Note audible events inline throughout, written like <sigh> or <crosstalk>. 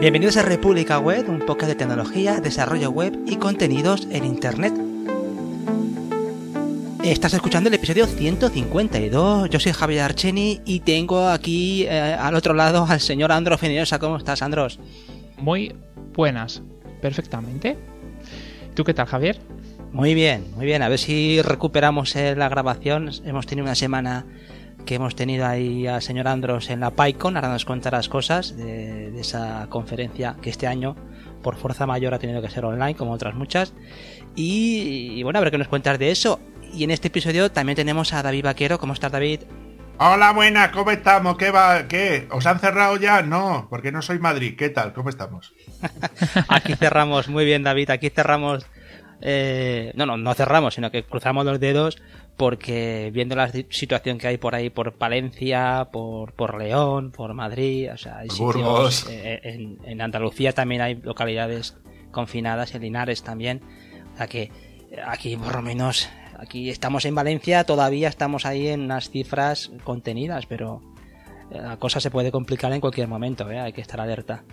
Bienvenidos a República Web, un podcast de tecnología, desarrollo web y contenidos en Internet. Estás escuchando el episodio 152. Yo soy Javier Archeni y tengo aquí eh, al otro lado al señor Andros Feniosa. ¿Cómo estás, Andros? Muy buenas, perfectamente. ¿Tú qué tal, Javier? Muy bien, muy bien. A ver si recuperamos eh, la grabación. Hemos tenido una semana que hemos tenido ahí al señor Andros en la PyCon, ahora nos contará las cosas de, esa conferencia que este año por fuerza mayor ha tenido que ser online, como otras muchas. Y, bueno, a ver qué nos cuentas de eso. Y en este episodio también tenemos a David Vaquero. ¿Cómo estás, David? Hola, buenas, ¿cómo estamos? ¿Qué va? ¿Qué? ¿Os han cerrado ya? No, porque no soy Madrid. ¿Qué tal? ¿Cómo estamos? <laughs> aquí cerramos, muy bien, David. Aquí cerramos. Eh, no, no, no cerramos, sino que cruzamos los dedos porque viendo la situación que hay por ahí, por Palencia, por, por León, por Madrid, o sea, hay sitios, eh, en, en, Andalucía también hay localidades confinadas, en Linares también, o sea que aquí por lo menos, aquí estamos en Valencia, todavía estamos ahí en unas cifras contenidas, pero la cosa se puede complicar en cualquier momento, ¿eh? hay que estar alerta.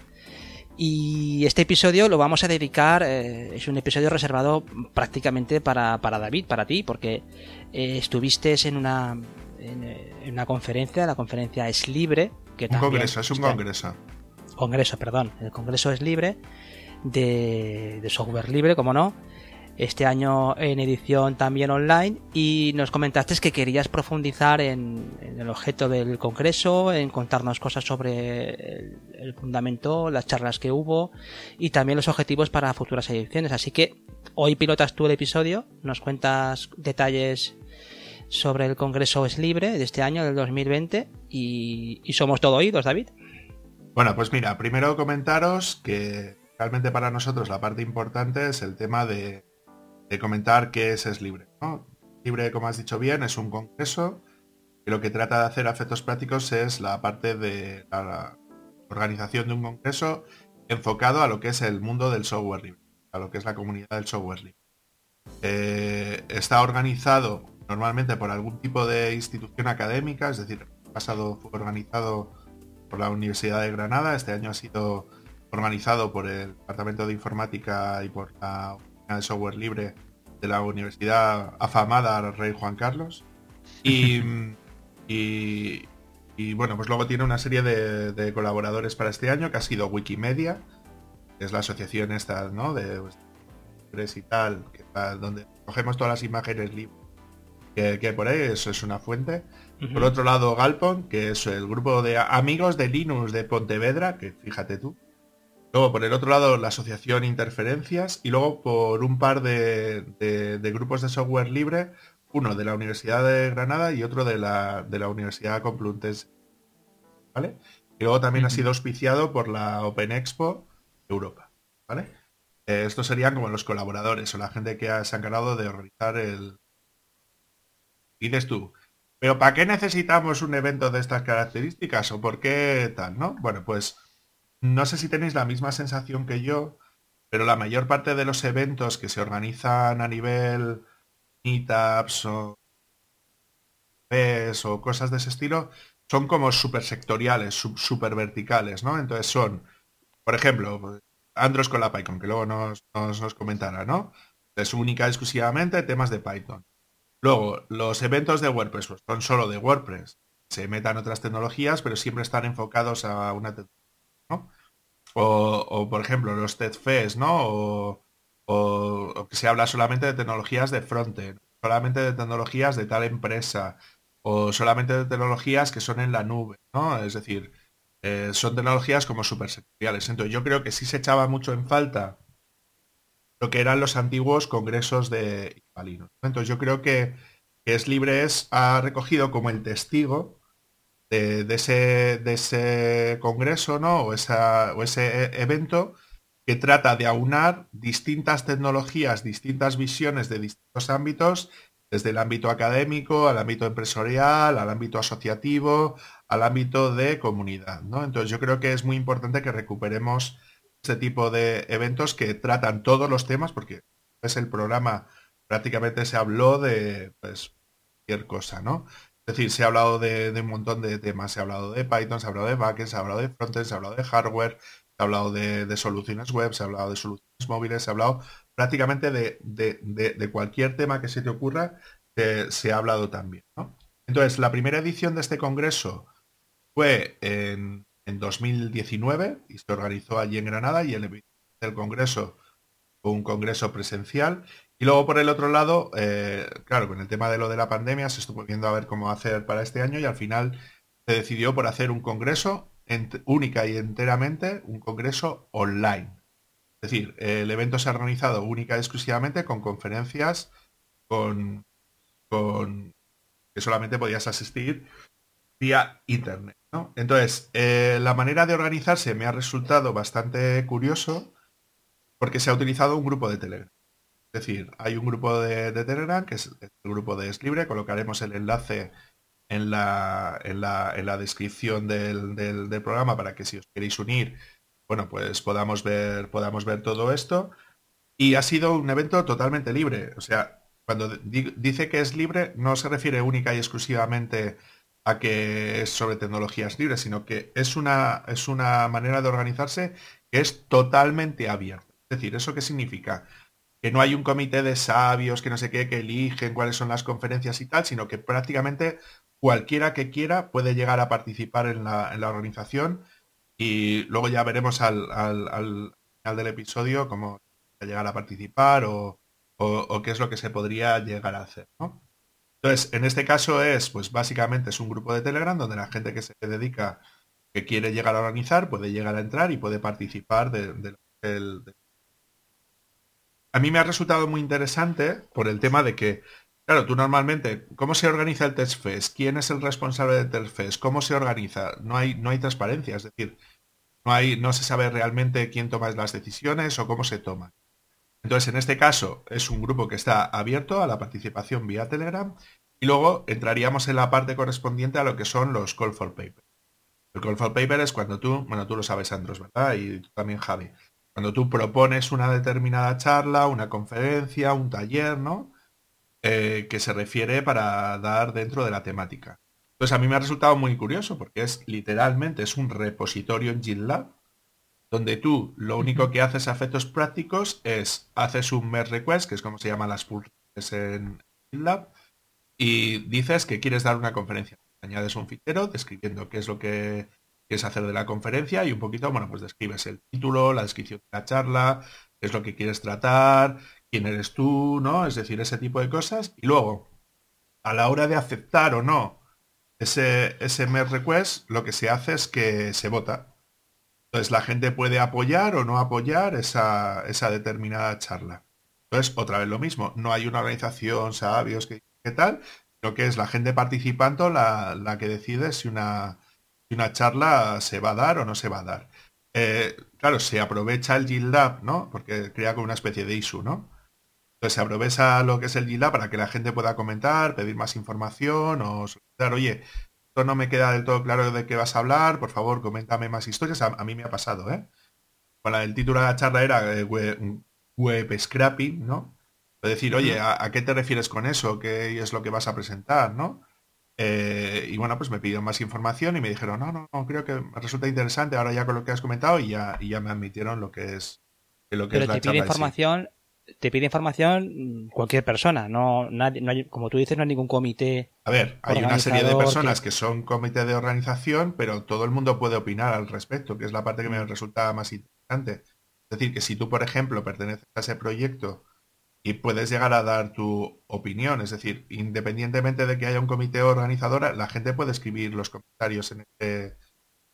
Y este episodio lo vamos a dedicar, eh, es un episodio reservado prácticamente para, para David, para ti, porque eh, estuviste en una, en, una conferencia, la conferencia es libre. Que un congreso, es un congreso. Congreso, perdón, el congreso es libre, de, de software libre, como no este año en edición también online y nos comentaste que querías profundizar en, el objeto del congreso, en contarnos cosas sobre el, fundamento, las charlas que hubo y también los objetivos para futuras ediciones. Así que hoy pilotas tú el episodio, nos cuentas detalles sobre el congreso es libre de este año, del 2020 y, y somos todo oídos, David. Bueno, pues mira, primero comentaros que realmente para nosotros la parte importante es el tema de de comentar qué es Es Libre. Libre, como has dicho bien, es un congreso que lo que trata de hacer a efectos prácticos es la parte de la organización de un congreso enfocado a lo que es el mundo del software libre, a lo que es la comunidad del software libre. Eh, está organizado normalmente por algún tipo de institución académica, es decir, el pasado fue organizado por la Universidad de Granada, este año ha sido organizado por el Departamento de Informática y por la de software libre de la universidad afamada Rey Juan Carlos. <laughs> Y, y, bueno, pues luego tiene una serie de, colaboradores para este año que ha sido Wikimedia, que es la asociación esta, ¿no? De pues, y tal, que donde cogemos todas las imágenes libres que, que, por ahí, eso es una fuente. Por otro lado, Galpon, que es el grupo de amigos de Linux de Pontevedra, que fíjate tú, Luego, por el otro lado, la asociación Interferencias y luego por un par de, grupos de software libre, uno de la Universidad de Granada y otro de la, de la Universidad Complutense. ¿Vale? Y luego también ha sido auspiciado por la Open Expo Europa. ¿Vale? Eh, estos serían como los colaboradores o la gente que se ha encargado de organizar el... dices tú, pero ¿para qué necesitamos un evento de estas características o por qué tal, no? Bueno, pues no sé si tenéis la misma sensación que yo, pero la mayor parte de los eventos que se organizan a nivel meetups o o cosas de ese estilo son como súper sectoriales, súper verticales, ¿no? Entonces son, por ejemplo, Andros con la Python, que luego nos, nos, comentará, ¿no? Es única exclusivamente temas de Python. Luego, los eventos de WordPress pues, son solo de WordPress. Se metan otras tecnologías, pero siempre están enfocados a una tecnología o, por ejemplo, los TEDFES, ¿no? O, que se habla solamente de tecnologías de frontend, solamente de tecnologías de tal empresa, o solamente de tecnologías que son en la nube, ¿no? Es decir, eh, son tecnologías como súper sectoriales. Entonces yo creo que sí se echaba mucho en falta lo que eran los antiguos congresos de Ipalinos. Entonces yo creo que, que Es Libres ha recogido como el testigo de, ese, de ese congreso, ¿no? O, esa, o ese e, evento que trata de aunar distintas tecnologías, distintas visiones de distintos ámbitos, desde el ámbito académico, al ámbito empresarial, al ámbito asociativo, al ámbito de comunidad, ¿no? Entonces yo creo que es muy importante que recuperemos ese tipo de eventos que tratan todos los temas, porque es el programa, prácticamente se habló de pues, cualquier cosa, ¿no? Es decir, se ha hablado de, un montón de temas. Se ha hablado de Python, se ha hablado de backend, se ha hablado de frontend, se ha hablado de hardware, se ha hablado de, soluciones web, se ha hablado de soluciones móviles, se ha hablado prácticamente de, cualquier tema que se te ocurra, se ha hablado también. Entonces, la primera edición de este congreso fue en, 2019 y se organizó allí en Granada y el, el congreso fue un congreso presencial y luego por el otro lado, eh, claro, con el tema de lo de la pandemia se estuvo viendo a ver cómo hacer para este año y al final se decidió por hacer un congreso única y enteramente, un congreso online. Es decir, el evento se ha organizado única y exclusivamente con conferencias, con, con que solamente podías asistir vía internet. Entonces, eh, la manera de organizarse me ha resultado bastante curioso porque se ha utilizado un grupo de Telegram. Es decir, hay un grupo de, Telegram, que es el grupo de Es Libre, colocaremos el enlace en la, en la, descripción del, programa para que si os queréis unir, bueno, pues podamos ver, podamos ver todo esto. Y ha sido un evento totalmente libre. O sea, cuando dice que es libre, no se refiere única y exclusivamente a que es sobre tecnologías libres, sino que es una, es una manera de organizarse que es totalmente abierta. Es decir, ¿eso qué significa? Que no hay un comité de sabios, que no sé qué, que eligen cuáles son las conferencias y tal, sino que prácticamente cualquiera que quiera puede llegar a participar en la, organización y luego ya veremos al, final del episodio cómo llegar a participar o, qué es lo que se podría llegar a hacer. Entonces, en este caso es, pues básicamente es un grupo de Telegram donde la gente que se dedica, que quiere llegar a organizar, puede llegar a entrar y puede participar del a mí me ha resultado muy interesante por el tema de que, claro, tú normalmente, ¿cómo se organiza el Test Fest? ¿Quién es el responsable del Test Fest? ¿Cómo se organiza? No hay, no hay transparencia, es decir, no, hay, no se sabe realmente quién toma las decisiones o cómo se toman. Entonces, en este caso, es un grupo que está abierto a la participación vía Telegram y luego entraríamos en la parte correspondiente a lo que son los call for paper. El call for paper es cuando tú, bueno, tú lo sabes, Andros, ¿verdad? Y tú también, Javi. Cuando tú propones una determinada charla, una conferencia, un taller, ¿no? Eh, que se refiere para dar dentro de la temática. Entonces a mí me ha resultado muy curioso porque es literalmente es un repositorio en GitLab donde tú lo único que haces a efectos prácticos es haces un merge request, que es como se llaman las pull en GitLab, y dices que quieres dar una conferencia. Añades un fichero describiendo qué es lo que quieres hacer de la conferencia y un poquito, bueno, pues describes el título, la descripción de la charla, qué es lo que quieres tratar, quién eres tú, ¿no? Es decir, ese tipo de cosas. Y luego, a la hora de aceptar o no ese, ese request, lo que se hace es que se vota. Entonces la gente puede apoyar o no apoyar esa, esa determinada charla. Entonces, otra vez lo mismo, no hay una organización, sabios, que qué tal, lo que es la gente participando la, la que decide si una, si una charla se va a dar o no se va a dar. Eh, claro, se aprovecha el GitLab, ¿no? Porque crea como una especie de issue, ¿no? Entonces se aprovecha lo que es el GitLab para que la gente pueda comentar, pedir más información o solicitar, oye, esto no me queda del todo claro de qué vas a hablar, por favor, coméntame más historias. A, mí me ha pasado, ¿eh? Bueno, el título de la charla era eh, web, scrapping, ¿no? Decir, oye, ¿a, ¿a, qué te refieres con eso? ¿Qué es lo que vas a presentar, no? Eh, y bueno, pues me pidieron más información y me dijeron, no, no, no, creo que resulta interesante ahora ya con lo que has comentado y ya, y ya me admitieron lo que es, lo que Pero te pide información, te pide información cualquier persona, no, nadie, no hay, como tú dices, no hay ningún comité. A ver, hay una serie de personas que... son comité de organización, pero todo el mundo puede opinar al respecto, que es la parte que me mm. resulta más interesante. Es decir, que si tú, por ejemplo, perteneces a ese proyecto y puedes llegar a dar tu opinión. Es decir, independientemente de que haya un comité organizador, la gente puede escribir los comentarios en, este,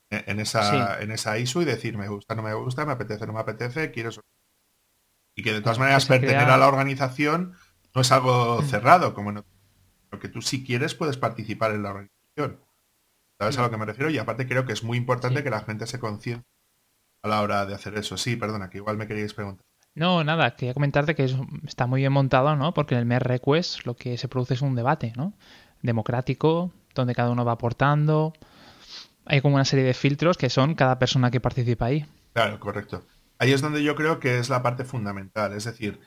en, esa, en esa ISU y decir me gusta, no me gusta, me apetece, no me apetece, quiero... Y que de todas maneras pertenecer a la organización no es algo mm. cerrado, como no, lo que tú si quieres puedes participar en la organización. ¿Sabes a lo que me refiero? Y aparte creo que es muy importante que la gente se conciencie a la hora de hacer eso. Sí, perdona, que igual me queríais preguntar. No, nada, quería comentarte que está muy bien montado, ¿no? Porque en el Mer Request lo que se produce es un debate, ¿no? Democrático, donde cada uno va aportando. Hay como una serie de filtros que son cada persona que participa ahí. Claro, correcto. Ahí es donde yo creo que es la parte fundamental. Es decir,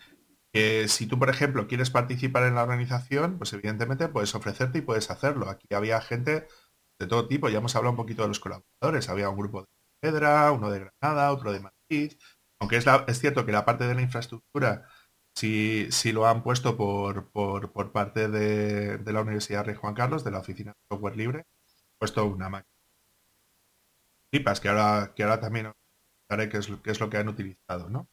que si tú, por ejemplo, quieres participar en la organización, pues evidentemente puedes ofrecerte y puedes hacerlo. Aquí había gente de todo tipo, ya hemos hablado un poquito de los colaboradores, había un grupo de Pedra, uno de Granada, otro de Madrid, aunque es, cierto que la parte de la infraestructura sí, lo han puesto por, parte de, la Universidad Rey Juan Carlos, de la Oficina de Software Libre, puesto una máquina. que ahora, que ahora también haré qué es, qué es lo que han utilizado, ¿no?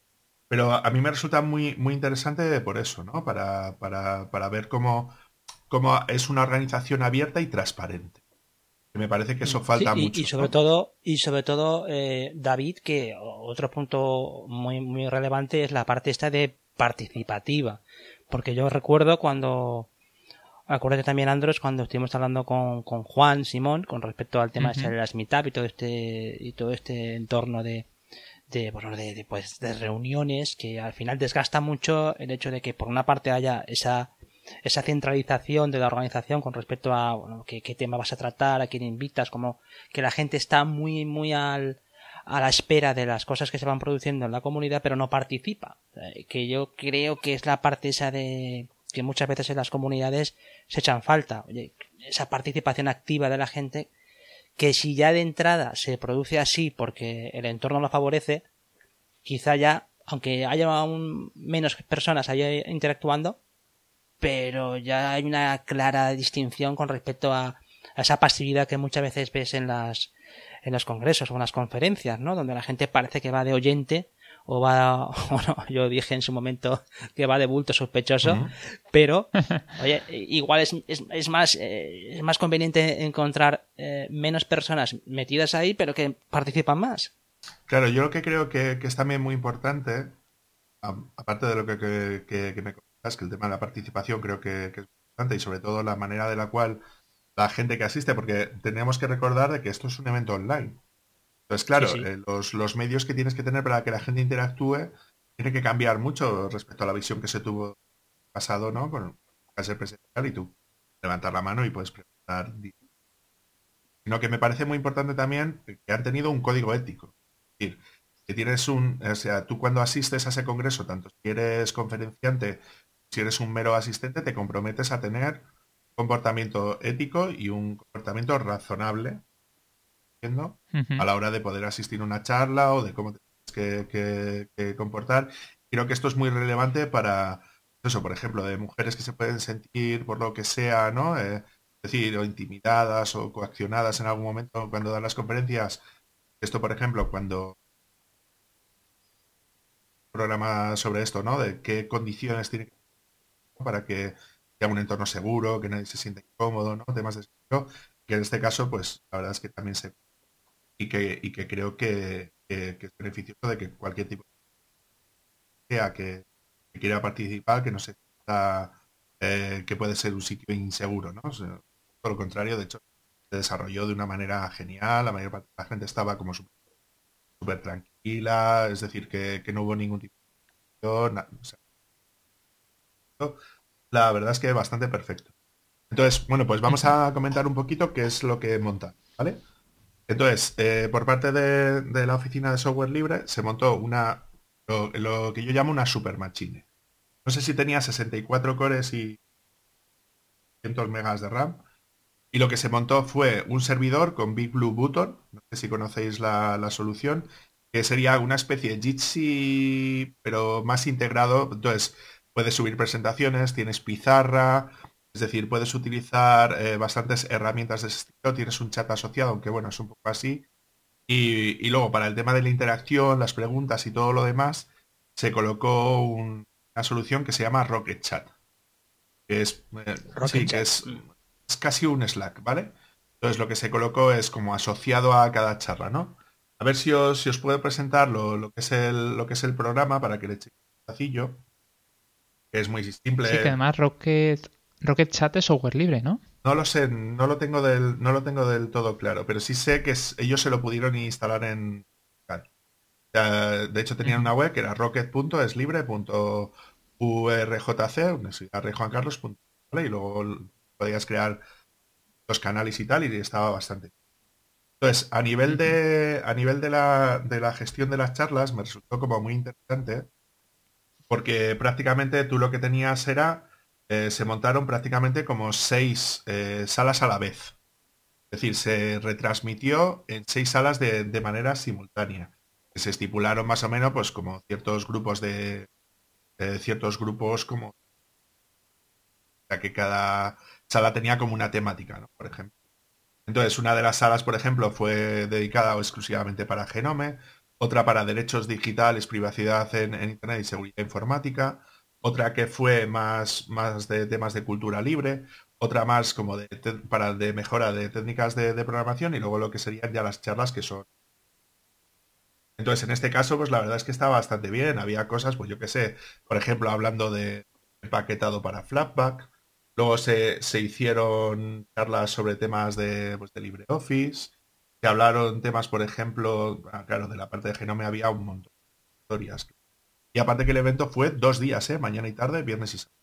Pero a mí me resulta muy, interesante por eso, ¿no? Para, ver cómo, es una organización abierta y transparente. Me parece que eso falta sí, y, mucho. Y sobre ¿no? todo, y sobre todo eh, David, que otro punto muy, muy relevante es la parte esta de participativa. Porque yo recuerdo cuando, acuérdate también Andros, cuando estuvimos hablando con, con Juan Simón con respecto al tema uh -huh. de las meetup y todo este, y todo este entorno de, de, bueno, de, de, pues, de reuniones que al final desgasta mucho el hecho de que por una parte haya esa esa centralización de la organización con respecto a bueno, qué, tema vas a tratar, a quién invitas, como que la gente está muy muy al, a la espera de las cosas que se van produciendo en la comunidad, pero no participa. Eh, que yo creo que es la parte esa de que muchas veces en las comunidades se echan falta. Oye, esa participación activa de la gente que si ya de entrada se produce así porque el entorno lo favorece, quizá ya, aunque haya aún menos personas ahí interactuando, pero ya hay una clara distinción con respecto a, a esa pasividad que muchas veces ves en las en los congresos o en las conferencias, ¿no? Donde la gente parece que va de oyente o va, <laughs> bueno, yo dije en su momento que va de bulto sospechoso, uh -huh. pero, <laughs> oye, igual es, es, es más, eh, es más conveniente encontrar eh, menos personas metidas ahí, pero que participan más. Claro, yo lo que creo que, que es también muy importante, aparte de lo que, que, que, me que el tema de la participación creo que, que es importante y sobre todo la manera de la cual la gente que asiste, porque tenemos que recordar de que esto es un evento online. Entonces, claro, sí, sí. Eh, los, los, medios que tienes que tener para que la gente interactúe tiene que cambiar mucho respecto a la visión que se tuvo pasado, ¿no? Con el presencial y tú levantar la mano y puedes preguntar. Sino que me parece muy importante también que han tenido un código ético. Es decir, que tienes un, o sea, tú cuando asistes a ese congreso, tanto si eres conferenciante, si eres un mero asistente, te comprometes a tener comportamiento ético y un comportamiento razonable ¿no? uh -huh. a la hora de poder asistir a una charla o de cómo tienes que, que, que, comportar. Creo que esto es muy relevante para eso, por ejemplo, de mujeres que se pueden sentir por lo que sea, ¿no? Eh, es decir, o intimidadas o coaccionadas en algún momento cuando dan las conferencias. Esto, por ejemplo, cuando programa sobre esto, ¿no? De qué condiciones tiene que para que sea un entorno seguro, que nadie se sienta incómodo, ¿no? Temas de seguro, que en este caso, pues la verdad es que también se y que, y que creo que, que, es beneficioso de que cualquier tipo de sea que, quiera participar, que no se sienta eh, que puede ser un sitio inseguro, ¿no? O todo lo contrario, de hecho, se desarrolló de una manera genial, la mayor parte de la gente estaba como súper tranquila, es decir, que, que, no hubo ningún tipo de o la verdad es que bastante perfecto. Entonces, bueno, pues vamos a comentar un poquito qué es lo que monta, ¿vale? Entonces, eh, por parte de, la oficina de software libre se montó una lo, que yo llamo una super machine. No sé si tenía 64 cores y 100 megas de RAM. Y lo que se montó fue un servidor con Big Blue Button, no sé si conocéis la, la solución, que sería una especie de Jitsi, pero más integrado. Entonces, puedes subir presentaciones, tienes pizarra, es decir, puedes utilizar eh, bastantes herramientas de ese estilo, tienes un chat asociado, aunque bueno, es un poco así. Y, y, luego para el tema de la interacción, las preguntas y todo lo demás, se colocó un, una solución que se llama Rocket Chat. Que es, eh, Rocket sí, Chat. que es, es, casi un Slack, ¿vale? Entonces lo que se colocó es como asociado a cada charla, ¿no? A ver si os, si os puedo presentar lo, lo, que es el, lo que es el programa para que le echéis un vacillo. Que es muy simple. Sí, que además Rocket Rocket Chat es software libre, ¿no? No lo sé, no lo tengo del, no lo tengo del todo claro, pero sí sé que es, ellos se lo pudieron instalar en. De hecho, tenían una web que era rocket.eslibre.urjc, Juan Carlos. Y luego podías crear los canales y tal, y estaba bastante. Entonces, a nivel de, a nivel de la, de la gestión de las charlas, me resultó como muy interesante porque prácticamente tú lo que tenías era, eh, se montaron prácticamente como seis eh, salas a la vez. Es decir, se retransmitió en seis salas de, de manera simultánea. Se estipularon más o menos pues como ciertos grupos de, de ciertos grupos como que cada sala tenía como una temática, ¿no? Por ejemplo. Entonces, una de las salas, por ejemplo, fue dedicada exclusivamente para Genome, otra para derechos digitales, privacidad en, Internet y seguridad informática, otra que fue más, más de temas de cultura libre, otra más como de, para de mejora de técnicas de, programación y luego lo que serían ya las charlas que son. Entonces, en este caso, pues la verdad es que estaba bastante bien. Había cosas, pues yo qué sé, por ejemplo, hablando de empaquetado para Flatpak. Luego se, se hicieron charlas sobre temas de, pues, de LibreOffice se hablaron temas, por ejemplo, ah, claro, de la parte de Genome había un montón de historias. Y aparte que el evento fue dos días, ¿eh? mañana y tarde, viernes y sábado.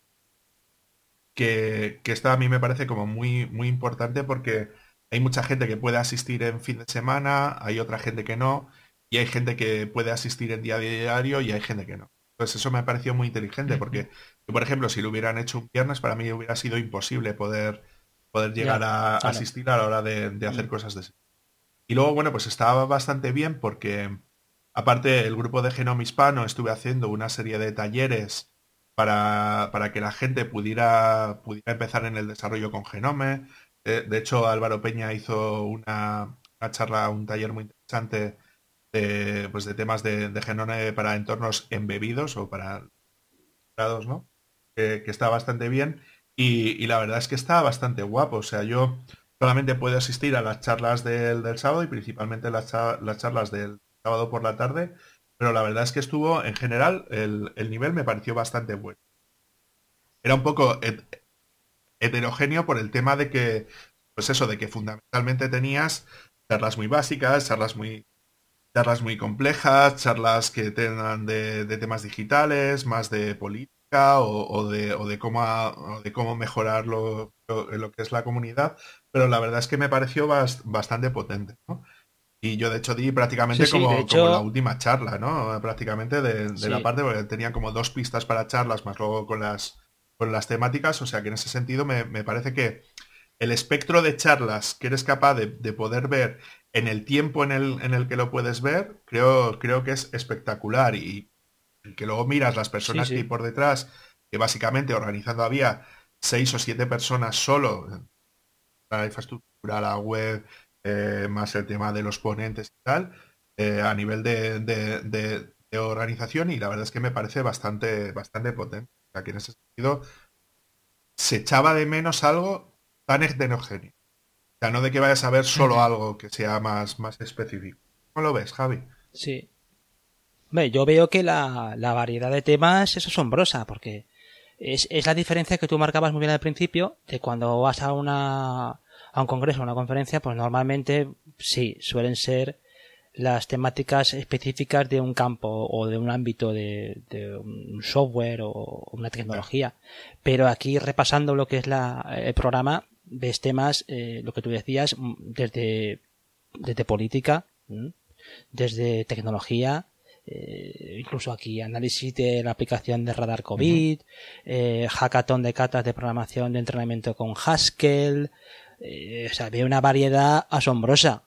Que, que esto a mí me parece como muy, muy importante porque hay mucha gente que puede asistir en fin de semana, hay otra gente que no, y hay gente que puede asistir en día diario y hay gente que no. Entonces eso me ha parecido muy inteligente porque, por ejemplo, si lo hubieran hecho un viernes, para mí hubiera sido imposible poder, poder llegar a asistir a la hora de, de hacer mm. cosas de ese y luego, bueno, pues estaba bastante bien porque, aparte, el grupo de Genome Hispano estuve haciendo una serie de talleres para, para que la gente pudiera, pudiera empezar en el desarrollo con Genome. De, de hecho, Álvaro Peña hizo una, una, charla, un taller muy interesante de, pues de temas de, Genome para entornos embebidos o para ¿no? Que, que está bastante bien. Y, y, la verdad es que está bastante guapo. O sea, yo solamente puede asistir a las charlas del, sábado y principalmente las, las, charlas del sábado por la tarde, pero la verdad es que estuvo, en general, el, el nivel me pareció bastante bueno. Era un poco heterogéneo por el tema de que, pues eso, de que fundamentalmente tenías charlas muy básicas, charlas muy charlas muy complejas, charlas que tengan de, temas digitales, más de política o, de, cómo, mejorar lo, que es la comunidad, pero la verdad es que me pareció bastante potente. ¿no? Y yo de hecho di prácticamente como, la última charla, ¿no? Prácticamente de, la parte, porque tenía como dos pistas para charlas, más luego con las, con las temáticas, o sea que en ese sentido me, me parece que el espectro de charlas que eres capaz de, de, poder ver en el tiempo en el, en el que lo puedes ver, creo, creo que es espectacular. Y que luego miras las personas que hay por detrás, que básicamente organizando había seis o siete personas solo, la infraestructura, la web, eh, más el tema de los ponentes y tal, eh, a nivel de, de, organización y la verdad es que me parece bastante, bastante potente. O sea, que en ese sentido se echaba de menos algo tan heterogéneo. O sea, no de que vayas a ver solo algo que sea más, más específico. ¿Cómo lo ves, Javi? Sí, yo veo que la, la, variedad de temas es asombrosa, porque es, es, la diferencia que tú marcabas muy bien al principio, de cuando vas a una a un congreso o una conferencia, pues normalmente sí, suelen ser las temáticas específicas de un campo o de un ámbito de, de un software o una tecnología. Pero aquí repasando lo que es la, el programa, ves temas, eh, lo que tú decías, desde, desde política, desde tecnología, eh, incluso aquí análisis de la aplicación de radar COVID, eh, hackathon de catas de programación de entrenamiento con Haskell, eh, o sea, ve una variedad asombrosa.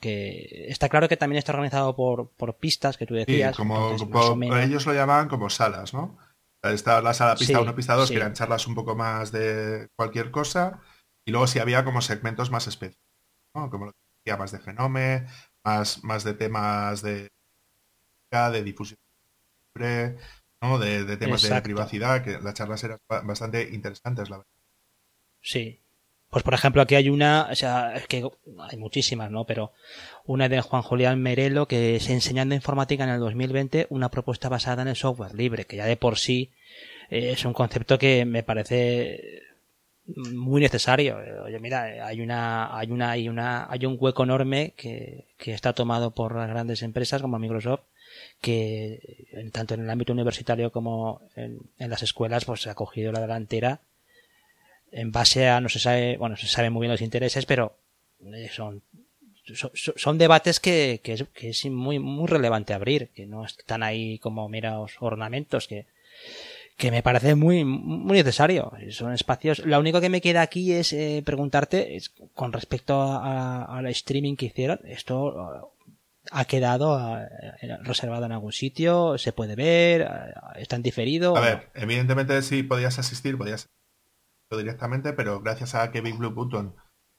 Que está claro que también está organizado por, por pistas que tú decías. como, ellos lo llamaban como salas, ¿no? Está la sala pista 1, pista 2, que eran charlas un poco más de cualquier cosa, y luego sí había como segmentos más específicos, ¿no? Como lo decía, más de genome, más, más de temas de de difusión ¿no? de, temas de privacidad, que las charlas eran bastante interesantes, la verdad. Sí. Pues por ejemplo, aquí hay una, o sea, es que hay muchísimas, ¿no? Pero una de Juan Julián Merelo, que es enseñando informática en el 2020, una propuesta basada en el software libre, que ya de por sí eh, es un concepto que me parece muy necesario. Oye, mira, hay una, hay una, hay una, hay un hueco enorme que, que está tomado por las grandes empresas como Microsoft que tanto en el ámbito universitario como en, las escuelas pues se ha cogido la delantera en base a no se sabe bueno se sabe muy bien los intereses pero eh, son son, debates que, que, es, muy muy relevante abrir que no están ahí como meros ornamentos que que me parece muy, muy necesario. Son espacios. Lo único que me queda aquí es eh, preguntarte, es, con respecto al streaming que hicieron, esto ha quedado eh, reservado en algún sitio, se puede ver, eh, está en diferido. A ver, evidentemente sí podías asistir, podías directamente, pero gracias a que Big Blue Button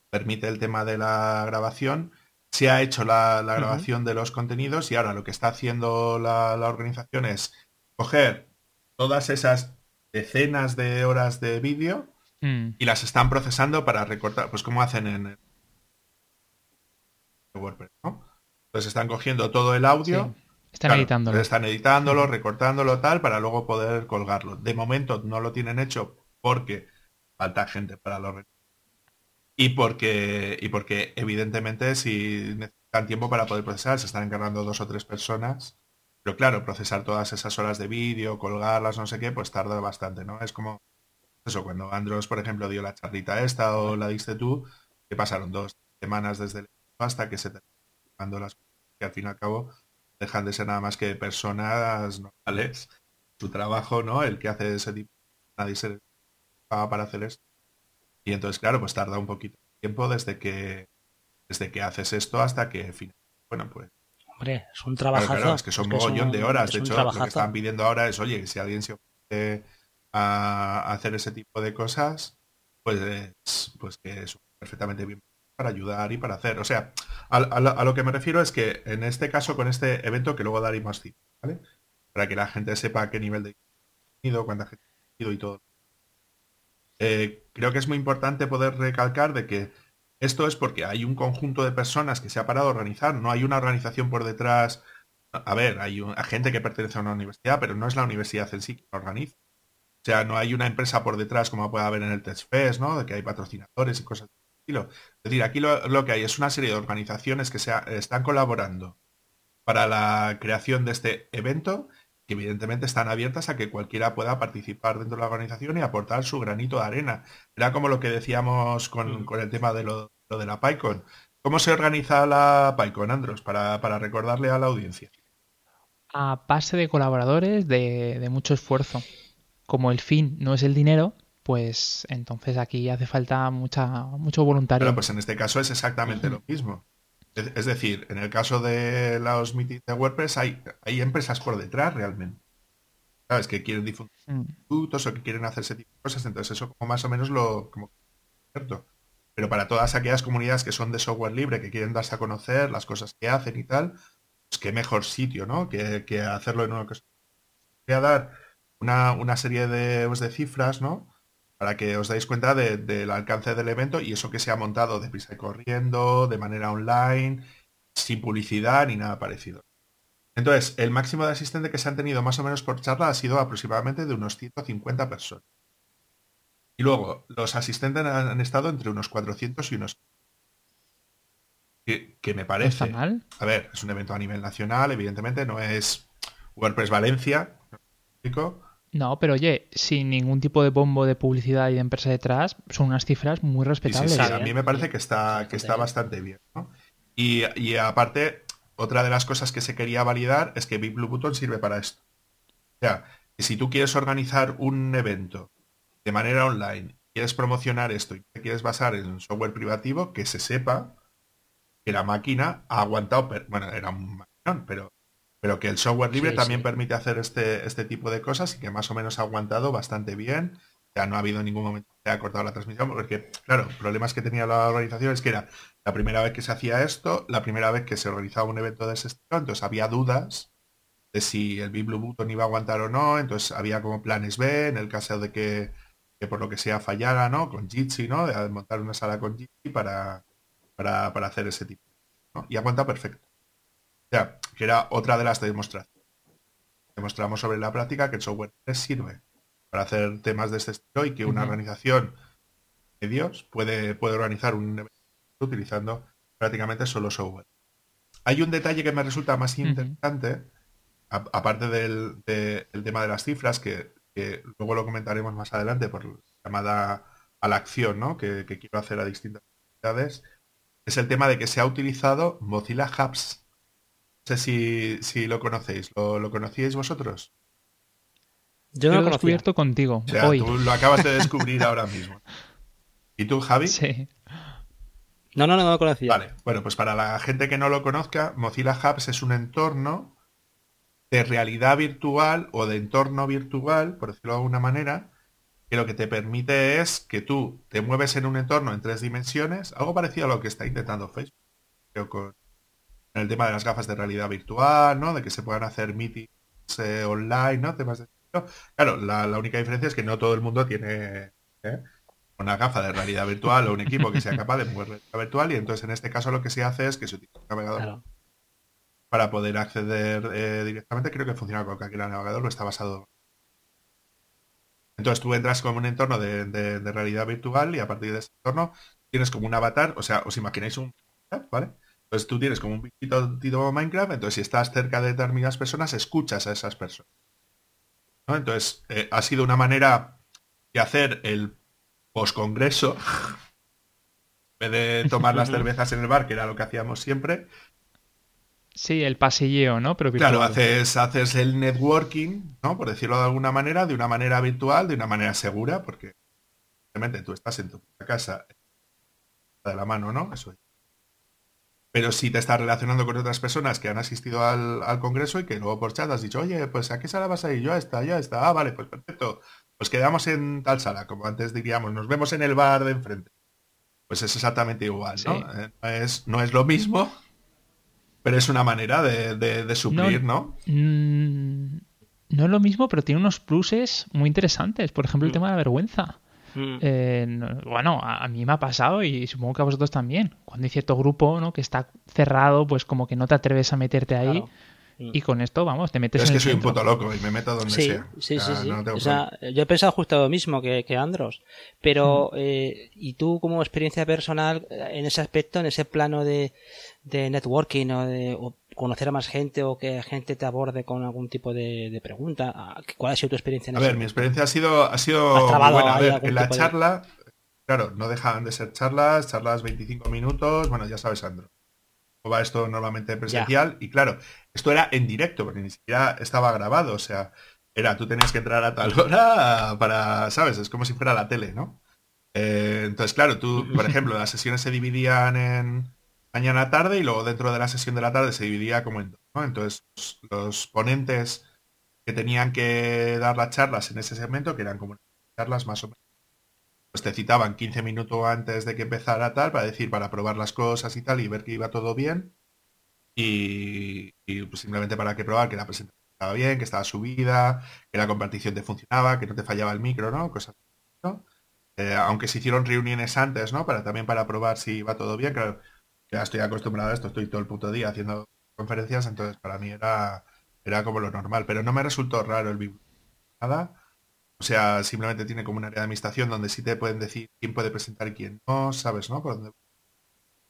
permite el tema de la grabación, se ha hecho la, grabación de los contenidos y ahora lo que está haciendo la, organización es coger todas esas decenas de horas de vídeo mm. y las están procesando para recortar, pues como hacen en WordPress, ¿no? Entonces están cogiendo todo el audio. Están editándolo. Están editándolo, recortándolo tal, para luego poder colgarlo. De momento no lo tienen hecho porque falta gente para los y porque y porque evidentemente si necesitan tiempo para poder procesar se están encargando dos o tres personas pero claro procesar todas esas horas de vídeo colgarlas no sé qué pues tarda bastante no es como eso cuando Andros por ejemplo dio la charlita esta o la diste tú que pasaron dos semanas desde el hasta que se terminando las que al fin y al cabo dejan de ser nada más que personas normales. Su trabajo, ¿no? El que hace ese tipo, nadie se paga para hacer esto. Y entonces, claro, pues tarda un poquito de tiempo desde que desde que haces esto hasta que bueno, pues Hombre, es un trabajazo. es que son un mogollón de horas. De hecho, lo que están pidiendo ahora es, oye, si alguien se ofrece a hacer ese tipo de cosas, pues, pues que es perfectamente bien para ayudar y para hacer. O sea, a, lo que me refiero es que en este caso, con este evento, que luego daremos cifras, ¿vale? Para que la gente sepa qué nivel de contenido, cuánta gente ha ido y todo. Eh, creo que es muy importante poder recalcar de que esto es porque hay un conjunto de personas que se ha parado a organizar, no hay una organización por detrás. A ver, hay, gente que pertenece a una universidad, pero no es la universidad en sí que organiza. O sea, no hay una empresa por detrás como puede haber en el Test ¿no? De que hay patrocinadores y cosas es decir, aquí lo, que hay es una serie de organizaciones que se están colaborando para la creación de este evento que evidentemente están abiertas a que cualquiera pueda participar dentro de la organización y aportar su granito de arena. Era como lo que decíamos con, mm. el tema de lo, de la PyCon. ¿Cómo se organiza la PyCon, Andros, para, recordarle a la audiencia? A base de colaboradores, de, de mucho esfuerzo. Como el fin no es el dinero, pues entonces aquí hace falta mucha, mucho voluntario. Pero pues en este caso es exactamente lo mismo. Es, decir, en el caso de los meetings de WordPress hay, hay empresas por detrás realmente. ¿Sabes? Que quieren difundir mm. productos o que quieren hacer ese tipo de cosas. Entonces eso como más o menos lo... Como, ¿cierto? Pero para todas aquellas comunidades que son de software libre, que quieren darse a conocer las cosas que hacen y tal, pues qué mejor sitio, ¿no? Que, que hacerlo en una cosa. Voy a dar una, una serie de, pues, de cifras, ¿no? Para que os dais cuenta del alcance del evento y eso que se ha montado de prisa y corriendo, de manera online, sin publicidad ni nada parecido. Entonces, el máximo de asistentes que se han tenido más o menos por charla ha sido aproximadamente de unos 150 personas. Y luego, los asistentes han, estado entre unos 400 y unos... Que, me parece... mal? A ver, es un evento a nivel nacional, evidentemente, no es WordPress Valencia, no, pero oye, sin ningún tipo de bombo de publicidad y de empresa detrás, son unas cifras muy respetables. Sí, sí, a mí me parece que está, que está bastante bien. Y, aparte, otra de las cosas que se quería validar es que Big Blue Button sirve para esto. O sea, que si tú quieres organizar un evento de manera online, quieres promocionar esto y te quieres basar en un software privativo, que se sepa que la máquina ha aguantado, bueno, era un maquinón, pero pero que el software libre también permite hacer este, este tipo de cosas y que más o menos ha aguantado bastante bien. Ya no ha habido ningún momento que haya cortado la transmisión, porque, claro, problemas que tenía la organización es que era la primera vez que se hacía esto, la primera vez que se organizaba un evento de ese estilo, entonces había dudas de si el Blue Button iba a aguantar o no, entonces había como planes B en el caso de que, por lo que sea fallara, ¿no? Con Jitsi, ¿no? De montar una sala con Jitsi para, para, hacer ese tipo. Y aguanta perfecto que era otra de las demostraciones. Demostramos sobre la práctica que el software sirve para hacer temas de este estilo y que una organización de Dios puede, puede organizar un evento utilizando prácticamente solo software. Hay un detalle que me resulta más interesante, aparte del, tema de las cifras, que, luego lo comentaremos más adelante por llamada a la acción ¿no? que, quiero hacer a distintas comunidades, es el tema de que se ha utilizado Mozilla Hubs sé si, lo conocéis. ¿Lo, conocíais vosotros? Yo no lo lo he descubierto contigo, O sea, hoy. tú lo acabas de descubrir <laughs> ahora mismo. ¿Y tú, Javi? Sí. No, no, no, no lo conocía. Vale, bueno, pues para la gente que no lo conozca, Mozilla Hubs es un entorno de realidad virtual o de entorno virtual, por decirlo de alguna manera, que lo que te permite es que tú te mueves en un entorno en tres dimensiones, algo parecido a lo que está intentando Facebook, creo, con en el tema de las gafas de realidad virtual, ¿no? De que se puedan hacer meetings eh, online, ¿no? Temas de. Claro, la, la única diferencia es que no todo el mundo tiene ¿eh? una gafa de realidad virtual o un equipo que sea capaz de mover realidad virtual y entonces en este caso lo que se hace es que se utiliza un navegador Claro. para poder acceder eh, directamente. Creo que funciona con cualquier navegador, lo está basado. Entonces tú entras como un entorno de, de- de realidad virtual y a partir de ese entorno tienes como un avatar, o sea, os imagináis un ¿vale? Entonces tú tienes como un bichito tipo Minecraft, entonces si estás cerca de determinadas personas, escuchas a esas personas. ¿no? Entonces eh, ha sido una manera de hacer el poscongreso, <laughs> en vez de tomar las cervezas en el bar, que era lo que hacíamos siempre, Sí, el pasilleo, ¿no? Pero Claro, haces, haces el networking, ¿no? Por decirlo de alguna manera, de una manera virtual, de una manera segura, porque realmente tú estás en tu casa de la mano, ¿no? Eso es. Pero si te estás relacionando con otras personas que han asistido al, al congreso y que luego por chat has dicho, oye, pues ¿a qué sala vas a ir? Yo a esta, yo a esta. Ah, vale, pues perfecto. Pues quedamos en tal sala, como antes diríamos, nos vemos en el bar de enfrente. Pues es exactamente igual, ¿no? Sí. Eh, no, es, no es lo mismo, pero es una manera de, de- de suplir, ¿no? Mm, no es lo mismo, pero tiene unos pluses muy interesantes. Por ejemplo, el Mm. tema de la vergüenza. Mm. Eh, no- bueno, a, a mí me ha pasado y supongo que a vosotros también. Cuando hay cierto grupo ¿no? que está cerrado, pues como que no te atreves a meterte ahí. Claro. Mm. Y con esto, vamos, te metes Pero es en que el soy un puto loco y me meto donde Sí, sea. sí, sí, sí. no O sea, yo he pensado justo lo mismo que, que Andros. Pero, eh, ¿y tú como experiencia personal en ese aspecto, en ese plano de, de networking o de o conocer a más gente o que gente te aborde con algún tipo de, de pregunta? ah, ¿Cuál ha sido tu experiencia en A ese ver, mi experiencia ha sido, ha sido ¿Has muy buena. A ver, en la de- charla, claro, no dejaban de ser charlas, charlas 25 minutos, bueno, ya sabes, Andro. Va esto normalmente presencial y claro, esto era en directo, porque ni siquiera estaba grabado, o sea, era tú tenías que entrar a tal <laughs> hora para, ¿sabes? Es como si fuera la tele, ¿no? Eh, entonces, claro, tú, por ejemplo, las sesiones se dividían en mañana tarde y luego dentro de la sesión de la tarde se dividía como en dos, ¿no? Entonces, los, ponentes que tenían que dar las charlas en ese segmento, que eran como charlas más o menos, pues te citaban 15 minutos antes de que empezara tal, para decir, para probar las cosas y tal, y ver que iba todo bien. Y, pues simplemente para que probar que la presentación estaba bien, que estaba subida, que la compartición te funcionaba, que no te fallaba el micro, ¿no? Cosas ¿no? Eh, aunque se hicieron reuniones antes, ¿no? Para también para probar si iba todo bien, claro, ya estoy acostumbrado a esto, estoy todo el puto día haciendo conferencias, entonces para mí era, era como lo normal, pero no me resultó raro el. Nada. O sea, simplemente tiene como un área de administración donde sí te pueden decir quién puede presentar y quién no, ¿sabes? ¿No? Por dónde...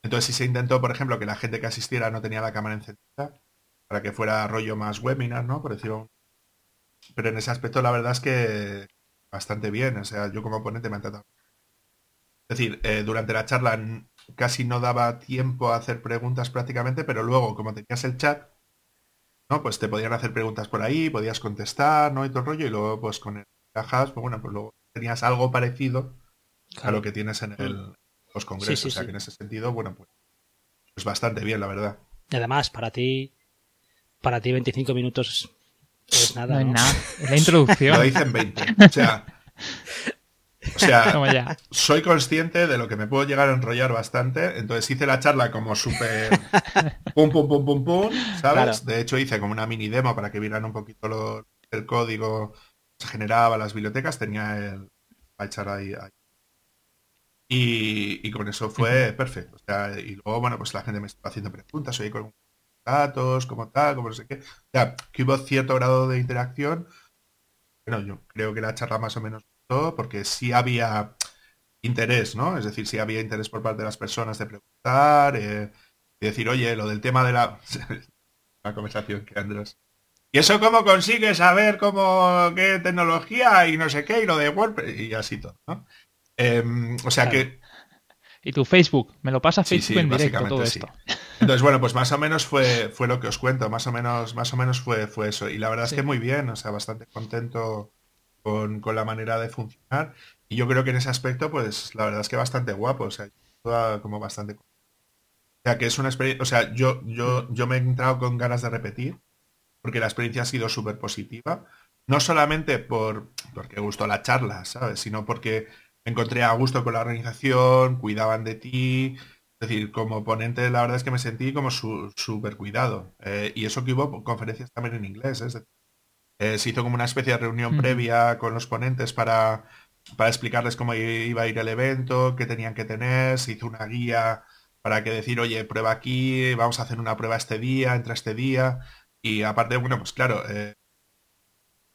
Entonces sí se intentó, por ejemplo, que la gente que asistiera no tenía la cámara encendida para que fuera rollo más webinar, ¿no? Por decirlo. Pero en ese aspecto la verdad es que bastante bien. O sea, yo como ponente me ha tratado. Es decir, eh, durante la charla casi no daba tiempo a hacer preguntas prácticamente, pero luego, como tenías el chat, ¿no? Pues te podían hacer preguntas por ahí, podías contestar, ¿no? Y todo el rollo, y luego pues con el cajas, pues bueno, pues luego tenías algo parecido a lo que tienes en el los congresos. Sí, sí, o sea sí. que en ese sentido, bueno, pues, pues bastante bien, la verdad. Y además, para ti, para ti 25 minutos es nada, No es ¿no? nada. Es la <laughs> introducción. Lo dicen 20. O sea, <laughs> o sea, <laughs> soy consciente de lo que me puedo llegar a enrollar bastante, entonces hice la charla como súper <laughs> pum pum pum pum pum, ¿sabes? Claro. De hecho hice como una mini demo para que vieran un poquito lo- el código que se generaba, las bibliotecas, tenía el echar ahí, ahí. Y, y con eso fue perfecto. O sea, y luego, bueno, pues la gente me estaba haciendo preguntas, oye, con datos, como tal, como no sé qué. O sea, que hubo cierto grado de interacción. Bueno, yo creo que la charla más o menos porque sí había interés, ¿no? Es decir, sí había interés por parte de las personas de preguntar, eh, y decir, oye, lo del tema de la... <laughs> la conversación que Andrés... ¿Y eso cómo consigues saber cómo qué tecnología y no sé qué y lo de WordPress y así todo, ¿no? Em, o sea Claro. que Y tu Facebook. Me lo pasa Facebook sí, en directo todo sí. esto. <laughs> Entonces, bueno, pues más o menos fue, fue lo que os cuento, más o menos, más o menos fue, fue eso. Y la verdad es que muy bien, o sea, bastante contento con, con, la manera de funcionar. Y yo creo que en ese aspecto, pues la verdad es que bastante guapo, o sea, como bastante... O sea, que es una experiencia, o sea, yo, yo, yo me he entrado con ganas de repetir, porque la experiencia ha sido súper positiva. No solamente por, porque gustó la charla, ¿sabes? Sino porque encontré a gusto con la organización, cuidaban de ti, es decir, como ponente, la verdad es que me sentí como súper cuidado. Eh, y eso que hubo conferencias también en inglés. Eh, se hizo como una especie de reunión previa con los ponentes para, para explicarles cómo iba a ir el evento, qué tenían que tener. Se hizo una guía para que decir, oye, prueba aquí, vamos a hacer una prueba este día, entra este día. Y aparte, bueno, pues claro, eh,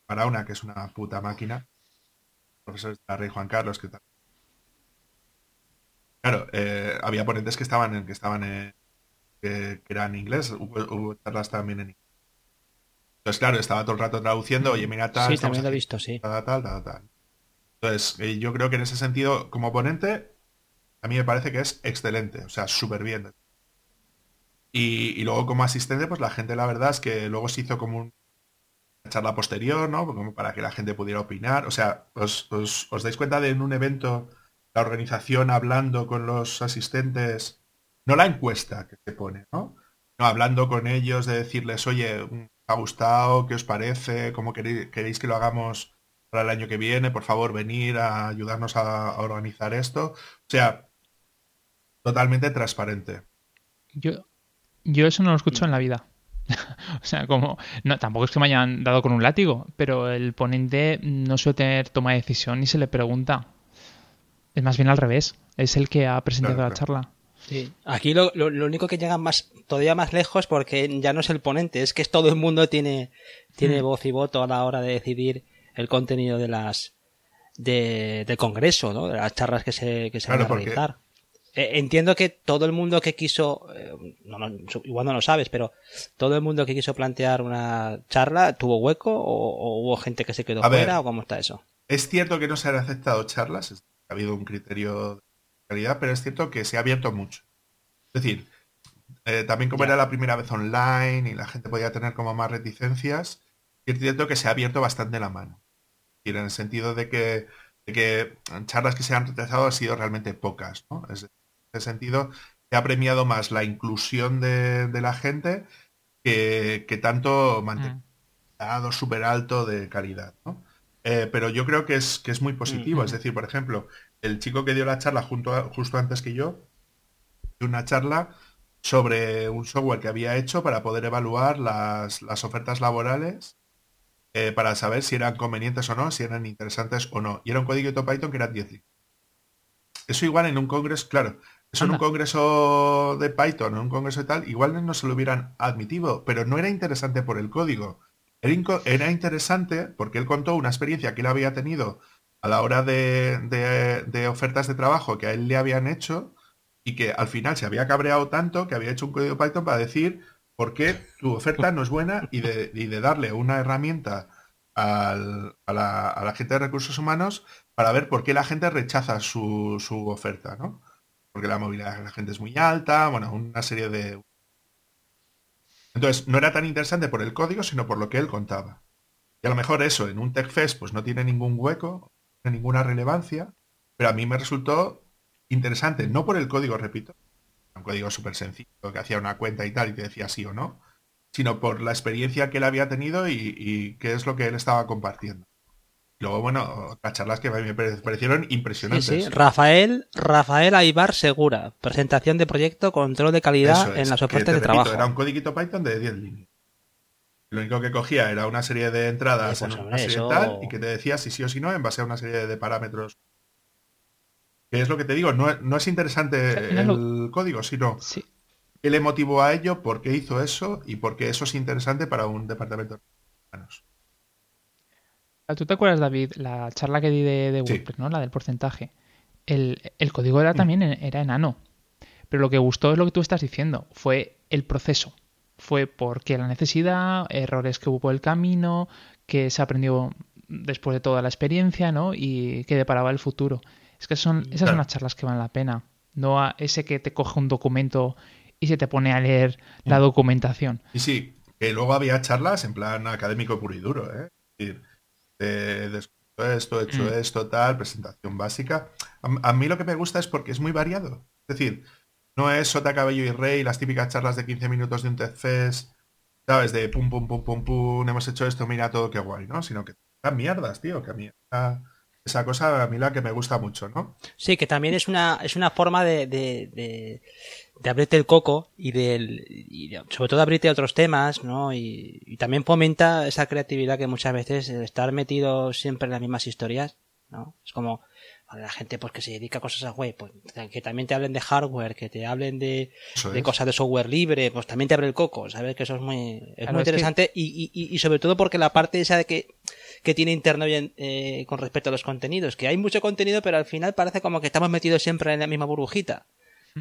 para una que es una puta máquina, profesor Rey Juan Carlos, que tal Claro, eh, había ponentes que estaban en, que estaban en, que, eran inglés, hubo, charlas también en inglés. Entonces, claro, estaba todo el rato traduciendo, oye, mira tal. Sí, también lo he visto, sí. Tal, tal, tal, tal. Entonces, eh, yo creo que en ese sentido, como ponente, a mí me parece que es excelente, o sea, súper bien. Y, luego como asistente, pues la gente, la verdad es que luego se hizo como una charla posterior, ¿no? Como para que la gente pudiera opinar. O sea, os, os dais cuenta de en un evento la organización hablando con los asistentes, no la encuesta que se pone, ¿no? No, hablando con ellos de decirles, oye, ¿os ha gustado? ¿Qué os parece? ¿Cómo queréis, que lo hagamos para el año que viene? Por favor, venir a ayudarnos a, organizar esto. O sea, totalmente transparente. Yo, yo eso no lo escucho en la vida. <laughs> o sea, como. No, tampoco es que me hayan dado con un látigo, pero el ponente no suele tener toma de decisión ni se le pregunta. Es más bien al revés. Es el que ha presentado la charla. Sí. Aquí lo, único que llega más, todavía más lejos porque ya no es el ponente, es que todo el mundo tiene, tiene mm. voz y voto a la hora de decidir el contenido de las, de, del congreso, ¿no? De las charlas que se, que se van a realizar. Eh, entiendo que todo el mundo que quiso, eh, igual no lo sabes, pero todo el mundo que quiso plantear una charla tuvo hueco o, hubo gente que se quedó fuera o cómo está eso. Es cierto que no se han aceptado charlas, ha habido un criterio calidad, pero es cierto que se ha abierto mucho. Es decir, eh, también como era la primera vez online y la gente podía tener como más reticencias, es cierto que se ha abierto bastante la mano. Y en el sentido de que, que charlas que se han rechazado han sido realmente pocas. ¿no? en ese sentido, se ha premiado más la inclusión de, la gente que, tanto mantener mm. súper alto de calidad. ¿no? Eh, pero yo creo que es, que es muy positivo. Es decir, por ejemplo, el chico que dio la charla junto justo antes que yo, dio una charla sobre un software que había hecho para poder evaluar las, ofertas laborales eh, para saber si eran convenientes o no, si eran interesantes o no. Y era un código de Python que era 10 Eso igual en un congreso, claro, eso en un congreso de Python, en un congreso de tal, igual no se lo hubieran admitido, pero no era interesante por el código. Era interesante porque él contó una experiencia que él había tenido a la hora de, ofertas de trabajo que a él le habían hecho y que al final se había cabreado tanto que había hecho un código Python para decir por qué tu oferta no es buena y de, darle una herramienta a, la, gente de recursos humanos para ver por qué la gente rechaza su, su oferta, ¿no? Porque la movilidad de la gente es muy alta, bueno, una serie de entonces, no era tan interesante por el código, sino por lo que él contaba. Y a lo mejor eso, en un TechFest, pues no tiene ningún hueco, ninguna relevancia, pero a mí me resultó interesante, no por el código, repito, un código súper sencillo, que hacía una cuenta y tal, y te decía sí o no, sino por la experiencia que él había tenido y, y qué es lo que él estaba compartiendo. Luego, bueno, otras charlas que me parecieron impresionantes. Sí, sí. Rafael, Rafael Aibar Segura. Presentación de proyecto, control de calidad en las ofertas de trabajo. Era un código Python de 10 líneas. Lo único que cogía era una serie de entradas en una serie tal y que te decía si sí o si no en base a una serie de parámetros. Que es lo que te digo, no, es interesante el código, sino sí. qué le motivó a ello, por qué hizo eso y por qué eso es interesante para un departamento de humanos. ¿Tú te acuerdas, David, la charla que di de, WordPress, ¿no? La del porcentaje. El, código era también era enano. Pero lo que gustó es lo que tú estás diciendo. Fue el proceso. Fue porque la necesidad, errores que hubo por el camino, que se aprendió después de toda la experiencia, ¿no? Y que deparaba el futuro. Es que son, esas son las charlas que valen la pena. No a ese que te coge un documento y se te pone a leer la mm. documentación. Y sí, que luego había charlas en plan académico puro y duro, ¿eh? de, esto, he hecho Mm. esto, tal, presentación básica. A, a mí lo que me gusta es porque es muy variado. Es decir, no es Sota, Cabello y Rey, las típicas charlas de 15 minutos de un TED Fest, ¿sabes? De pum, pum, pum, pum, pum, hemos hecho esto, mira todo qué guay, ¿no? Sino que da mierdas, tío, que a mí esa, cosa a mí la que me gusta mucho, ¿no? Sí, que también es una, es una forma de, de, abrirte el coco y, del, sobre todo abrirte a otros temas, ¿no? Y, y también fomenta esa creatividad que muchas veces estar metido siempre en las mismas historias, ¿no? Es como la gente pues que se dedica a cosas a web, pues que también te hablen de hardware, que te hablen de, de es. cosas de software libre, pues también te abre el coco, ¿sabes? Que eso es muy, es Claro, muy es que- interesante y, y, y- y sobre todo porque la parte esa de que, que tiene interno bien, eh, con respecto a los contenidos, que hay mucho contenido, pero al final parece como que estamos metidos siempre en la misma burbujita,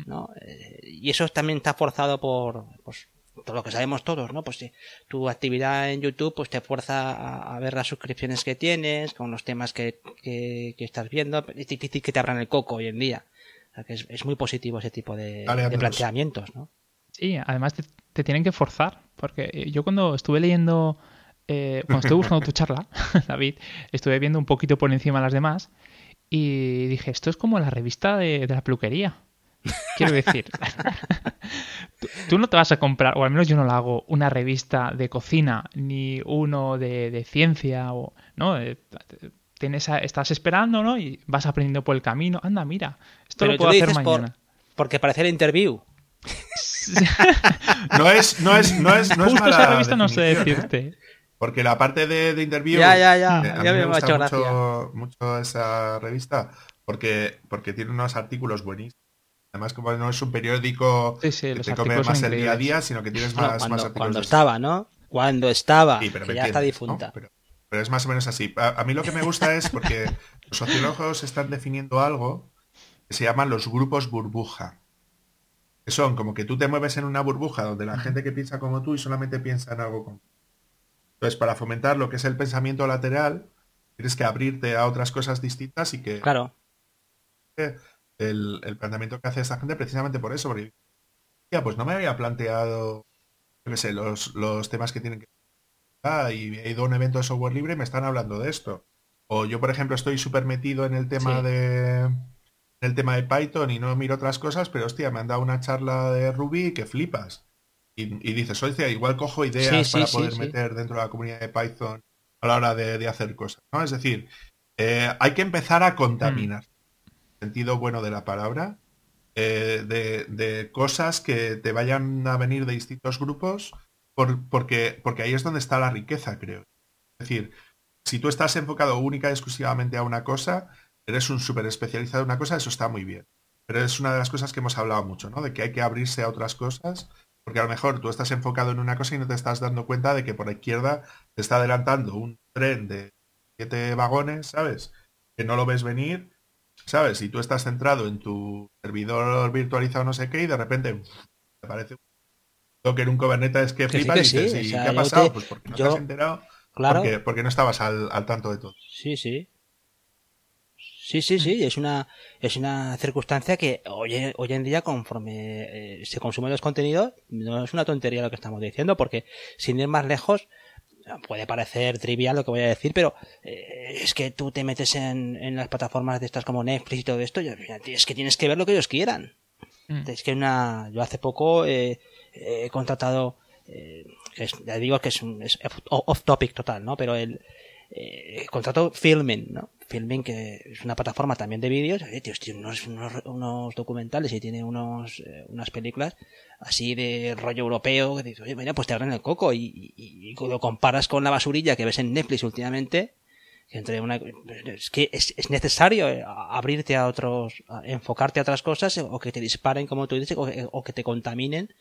¿no? Eh, y eso también está forzado por, pues, todo lo que sabemos todos, ¿no? Pues si tu actividad en YouTube pues te fuerza a, a ver las suscripciones que tienes, con los temas que, que, que estás viendo, es difícil que te abran el coco hoy en día. O sea que es, es muy positivo ese tipo de, Dale, de planteamientos, ¿no? Sí, además te, te tienen que forzar, porque yo cuando estuve leyendo, eh, cuando estuve buscando tu charla, <laughs> David, estuve viendo un poquito por encima las demás y dije, esto es como la revista de, de la peluquería. Quiero decir, tú, tú no te vas a comprar, o al menos yo no la hago, una revista de cocina, ni uno de, de ciencia, o no, Eh, tienes a- estás esperando, ¿no? Y vas aprendiendo por el camino. Anda, mira, esto Pero lo puedo lo hacer dices por- mañana. porque parece el interview. <laughs> No es, no es, no es, no es Justo mala esa revista no sé definición, ¿eh? decirte. Porque la parte de, de interview. Ya, ya, ya, eh, a ya mí me me ha gusta hecho mucho, mucho esa revista porque, porque tiene unos artículos buenísimos. Además, como no es un periódico Sí, sí, que te come más el día a día, sino que tienes Bueno, más, más cuando, artículos. cuando estaba, ¿no? Cuando estaba, Sí, pero que me ya está ¿no? difunta. Pero, pero es más o menos así. A, a mí lo que me gusta es porque los sociólogos están definiendo algo que se llaman los grupos burbuja. Que son como que tú te mueves en una burbuja donde la gente que piensa como tú y solamente piensa en algo como Entonces, para fomentar lo que es el pensamiento lateral, tienes que abrirte a otras cosas distintas y que Claro. El, el planteamiento que hace esta gente precisamente por eso, porque ya, pues no me había planteado, yo qué sé, los, los temas que tienen que Ah, y he ido a un evento de software libre y me están hablando de esto. O yo, por ejemplo, estoy súper metido en el tema Sí. de en el tema de Python y no miro otras cosas, pero hostia, me han dado una charla de Ruby que flipas. Y, y dices, oye, igual cojo ideas sí, para sí, poder sí. meter dentro de la comunidad de Python a la hora de, de hacer cosas. ¿no? Es decir, eh, hay que empezar a contaminar, sentido bueno de la palabra, eh, de, de cosas que te vayan a venir de distintos grupos, por- porque, porque ahí es donde está la riqueza, creo. Es decir, si tú estás enfocado única y exclusivamente a una cosa, eres un súper especializado en una cosa, eso está muy bien. Pero es una de las cosas que hemos hablado mucho, ¿no? De que hay que abrirse a otras cosas, porque a lo mejor tú estás enfocado en una cosa y no te estás dando cuenta de que por la izquierda te está adelantando un tren de siete vagones, ¿sabes? Que no lo ves venir, ¿sabes? Y tú estás centrado en tu servidor virtualizado no sé qué y de repente te aparece un Docker, un Kubernetes que Que sí, que y dices, sí, o ¿y sea, qué ha pasado? te- Pues porque no yo- te has enterado, Claro. porque, porque no estabas al, al tanto de todo. Sí, sí. Sí, sí, sí, es una, es una circunstancia que hoy, hoy en día, conforme eh, se consumen los contenidos, no es una tontería lo que estamos diciendo, porque sin ir más lejos, puede parecer trivial lo que voy a decir, pero eh, es que tú te metes en, en las plataformas de estas como Netflix y todo esto, y es que tienes que ver lo que ellos quieran. Mm. Es que una, yo hace poco eh, he contratado, eh, que es- ya digo que es, un, es off topic total, ¿no? Pero el eh, contrato Filming, ¿no? Filming que es una plataforma también de vídeos, eh, tío, unos, unos, unos documentales y tiene unos, eh, unas películas así de rollo europeo que dices, oye, mira, pues te abren el coco y, y, y lo comparas con la basurilla que ves en Netflix últimamente, que entre una es que es, es necesario eh, abrirte a otros a enfocarte a otras cosas o que te disparen como tú dices o que te contaminen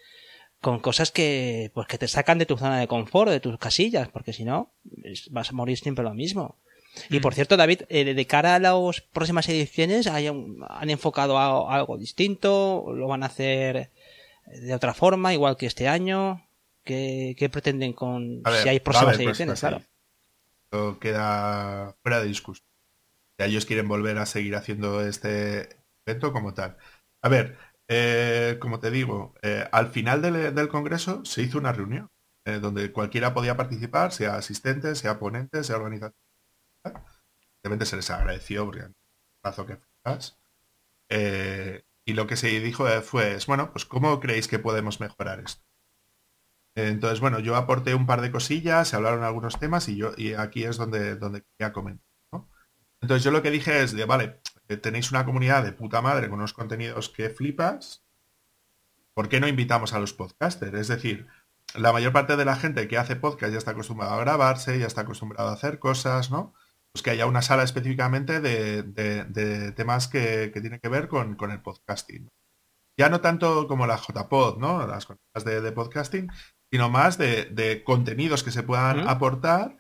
con cosas que pues que te sacan de tu zona de confort de tus casillas porque si no vas a morir siempre lo mismo. Y por cierto David eh, de cara a las próximas ediciones han enfocado a- algo distinto lo van a hacer de otra forma igual que este año ¿Qué, qué pretenden con ver, si hay próximas haber ediciones próximas claro. Esto queda fuera de discusión. Ya ellos quieren volver a seguir haciendo este evento como tal. A ver, eh, como te digo, eh, al final del, del Congreso se hizo una reunión eh, donde cualquiera podía participar, sea asistente, sea ponente, sea organización. evidentemente se les agradeció porque un plazo que fijas. Y lo que se dijo fue, bueno, pues ¿cómo creéis que podemos mejorar esto? Entonces, bueno, yo aporté un par de cosillas, se hablaron algunos temas y yo y aquí es donde, donde quería comentar. Entonces yo lo que dije es de, vale, tenéis una comunidad de puta madre con unos contenidos que flipas, ¿por qué no invitamos a los podcasters? Es decir, la mayor parte de la gente que hace podcast ya está acostumbrada a grabarse, ya está acostumbrada a hacer cosas, ¿no? Pues que haya una sala específicamente de, temas que, que tienen que ver con, el podcasting. Ya no tanto como la JPod, ¿no? Las cosas de, podcasting, sino más de, contenidos que se puedan aportar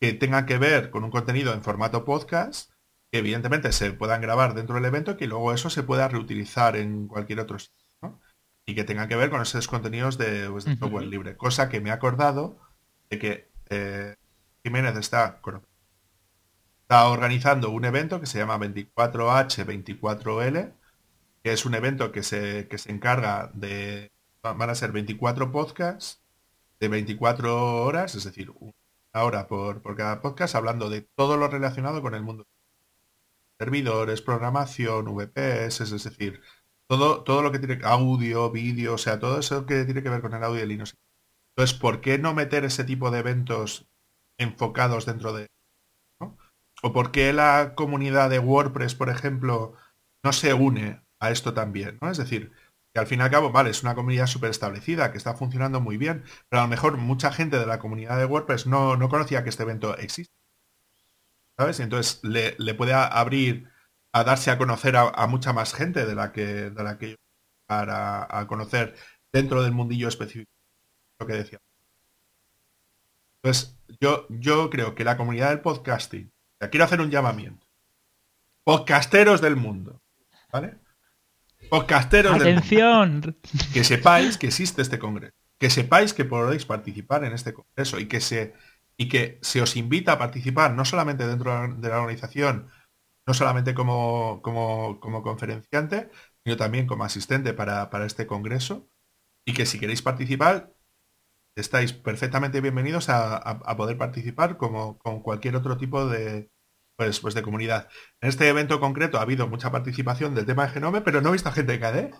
que tengan que ver con un contenido en formato podcast, que evidentemente se puedan grabar dentro del evento, que luego eso se pueda reutilizar en cualquier otro sitio, Y que tengan que ver con esos contenidos de, pues, software libre. Cosa que me ha acordado de que eh, Jiménez está, está organizando un evento que se llama 24H24L, que es un evento que se, que se encarga de, van a ser 24 podcasts de 24 horas, es decir, un ahora por, por cada podcast hablando de todo lo relacionado con el mundo. Servidores, programación, VPS, es decir, todo, todo lo que tiene audio, vídeo, o sea, todo eso que tiene que ver con el audio el Linux. Entonces, ¿por qué no meter ese tipo de eventos enfocados dentro de... ¿O por qué la comunidad de WordPress, por ejemplo, no se une a esto también? ¿no? Es decir, que al fin y al cabo, vale, es una comunidad súper establecida, que está funcionando muy bien, pero a lo mejor mucha gente de la comunidad de WordPress no, no conocía que este evento existe. ¿Sabes? Y entonces le, puede abrir a darse a conocer a, mucha más gente de la que, de la que para a conocer dentro del mundillo específico. Lo que decía. Entonces, yo, yo creo que la comunidad del podcasting, quiero hacer un llamamiento. Podcasteros del mundo. ¿Vale? Podcasteros ¡Atención! que sepáis que existe este congreso. Que sepáis que podéis participar en este congreso y que se y que se os invita a participar no solamente dentro de la organización, no solamente como, como, conferenciante, sino también como asistente para, este congreso. Y que si queréis participar, estáis perfectamente bienvenidos a, poder participar como con cualquier otro tipo de, pues, pues de comunidad. En este evento concreto ha habido mucha participación del tema de Genome, pero no he visto a gente de KDE.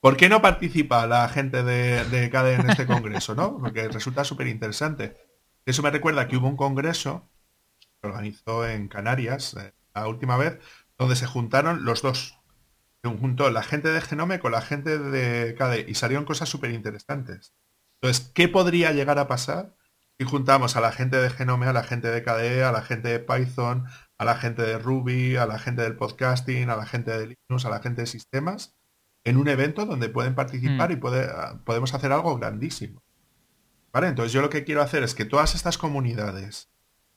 ¿Por qué no participa la gente de, de KDE en este congreso? ¿no? Porque resulta súper interesante. Eso me recuerda que hubo un congreso que organizó en Canarias eh, la última vez, donde se juntaron los dos. Se juntó la gente de Genome con la gente de KDE y salieron cosas súper interesantes. Entonces, ¿qué podría llegar a pasar y juntamos a la gente de Genome, a la gente de KDE, a la gente de Python, a la gente de Ruby, a la gente del podcasting, a la gente de Linux, a la gente de sistemas, en un evento donde pueden participar mm. y podemos hacer algo grandísimo. Entonces yo lo que quiero hacer es que todas estas comunidades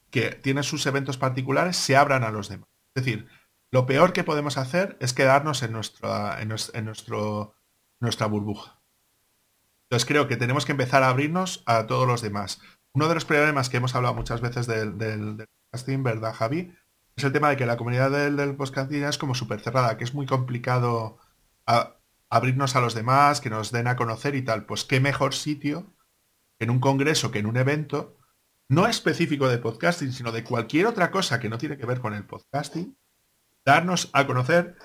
que tienen sus eventos particulares se abran a los demás. Es decir, lo peor que podemos hacer es quedarnos en, nuestra, en, nuestro, nuestra burbuja. Entonces creo que tenemos que empezar a abrirnos a todos los demás. Uno de los problemas que hemos hablado muchas veces del, del, podcasting, ¿verdad, Javi? Es el tema de que la comunidad del, del podcasting es como súper cerrada, que es muy complicado abrirnos a los demás, que nos den a conocer y tal. Pues qué mejor sitio en un congreso, que en un evento, no específico de podcasting, sino de cualquier otra cosa que no tiene que ver con el podcasting, darnos a conocer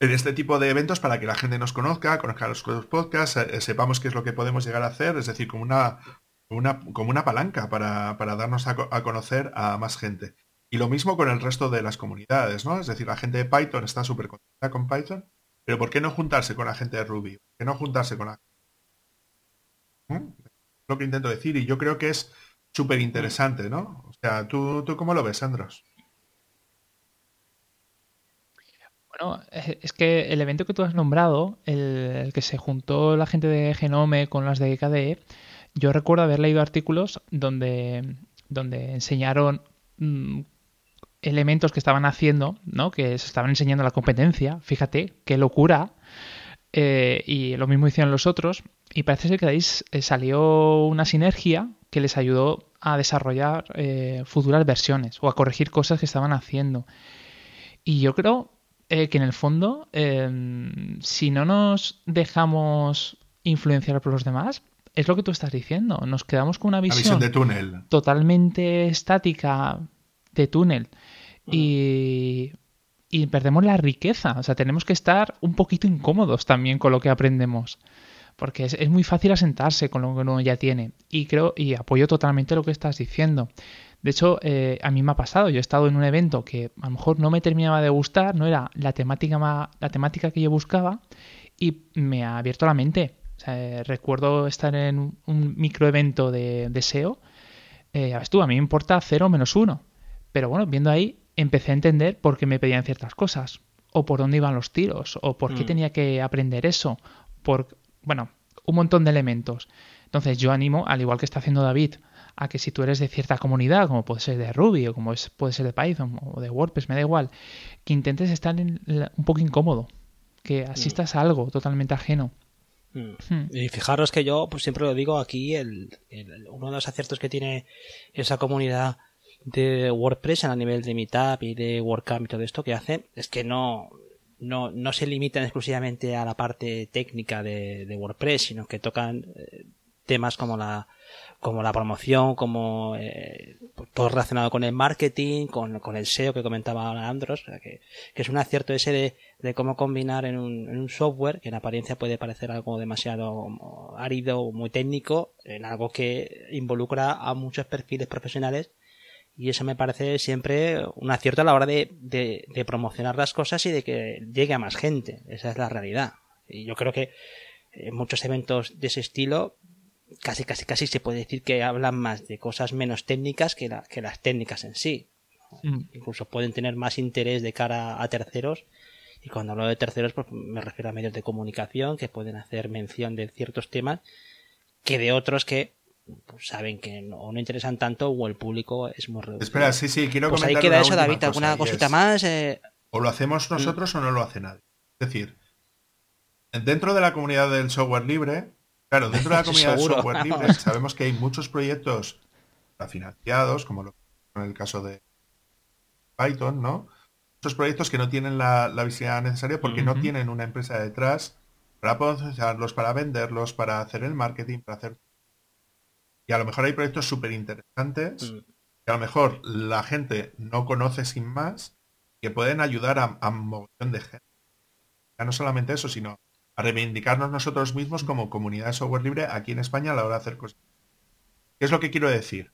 en este tipo de eventos para que la gente nos conozca, conozca los podcasts, eh, sepamos qué es lo que podemos llegar a hacer, es decir, como una una, como una palanca para, darnos a, conocer a más gente. Y lo mismo con el resto de las comunidades, ¿no? Es decir, la gente de Python está súper contenta con Python, pero ¿por qué no juntarse con la gente de Ruby? ¿Por no juntarse con la... ¿Mm? Lo que intento decir y yo creo que es súper interesante, ¿no? O sea, ¿tú, ¿tú cómo lo ves, Andros? Bueno, es que el evento que tú has nombrado, el, que se juntó la gente de Genome con las de KDE, yo recuerdo haber leído artículos donde, donde enseñaron mm, elementos que estaban haciendo, ¿no? que se estaban enseñando la competencia. Fíjate, qué locura. Eh, y lo mismo hicieron los otros. Y parece ser que de ahí eh, salió una sinergia que les ayudó a desarrollar eh, futuras versiones o a corregir cosas que estaban haciendo. Y yo creo que en el fondo, si no nos dejamos influenciar por los demás, es lo que tú estás diciendo. Nos quedamos con una visión, de túnel. totalmente estática de túnel y, y perdemos la riqueza. O sea, tenemos que estar un poquito incómodos también con lo que aprendemos. Porque es, muy fácil asentarse con lo que uno ya tiene. Y creo, y apoyo totalmente lo que estás diciendo. De hecho, eh, a mí me ha pasado. Yo he estado en un evento que a lo mejor no me terminaba de gustar, no era la temática, la temática que yo buscaba, y me ha abierto la mente. O sea, eh, recuerdo estar en un microevento de, de SEO. Eh, ves tú, a mí me importa 0 menos 1. Pero bueno, viendo ahí, empecé a entender por qué me pedían ciertas cosas, o por dónde iban los tiros, o por qué mm. tenía que aprender eso, por, bueno, un montón de elementos. Entonces yo animo, al igual que está haciendo David, a que si tú eres de cierta comunidad, como puede ser de Ruby o como es, puede ser de Python o de WordPress, me da igual, que intentes estar un poco incómodo, que asistas a algo totalmente ajeno. Mm. Hmm. Y fijaros que yo pues siempre lo digo aquí, uno de los aciertos que tiene esa comunidad de WordPress a nivel de Meetup y de WordCamp y todo esto que hace es que no, no, no se limitan exclusivamente a la parte técnica de, de WordPress, sino que tocan eh, temas como la, como la promoción, como eh, todo relacionado con el marketing, con, con el SEO que comentaba Andros, que, que, es un acierto ese de, de cómo combinar en un, en un, software que en apariencia puede parecer algo demasiado árido o muy técnico, en algo que involucra a muchos perfiles profesionales y eso me parece siempre un acierto a la hora de, de, promocionar las cosas y de que llegue a más gente. Esa es la realidad. Y yo creo que en muchos eventos de ese estilo, casi, casi, casi se puede decir que hablan más de cosas menos técnicas que, que las técnicas en sí. Mm. Incluso pueden tener más interés de cara a terceros. Y cuando hablo de terceros, pues me refiero a medios de comunicación que pueden hacer mención de ciertos temas que de otros que saben que no, no, interesan tanto o el público es muy reducido. Espera, sí, sí, quiero pues ahí queda eso, David, alguna cosita más. Eh... O lo hacemos mm. nosotros o no lo hace nadie. Es decir, dentro de la comunidad del software libre, claro, dentro de la <laughs> comunidad del software libre <laughs> sabemos que hay muchos proyectos financiados, como lo, en el caso de Python, ¿no? Muchos proyectos que no tienen la, la visibilidad necesaria porque no tienen una empresa detrás para potenciarlos, para venderlos, para hacer el marketing, para hacer y a lo mejor hay proyectos súper interesantes mm. que a lo mejor la gente no conoce sin más, que pueden ayudar a, a un montón de gente. Ya no solamente eso, sino a reivindicarnos nosotros mismos como comunidad de software libre aquí en España a la hora de hacer cosas. ¿Qué es lo que quiero decir?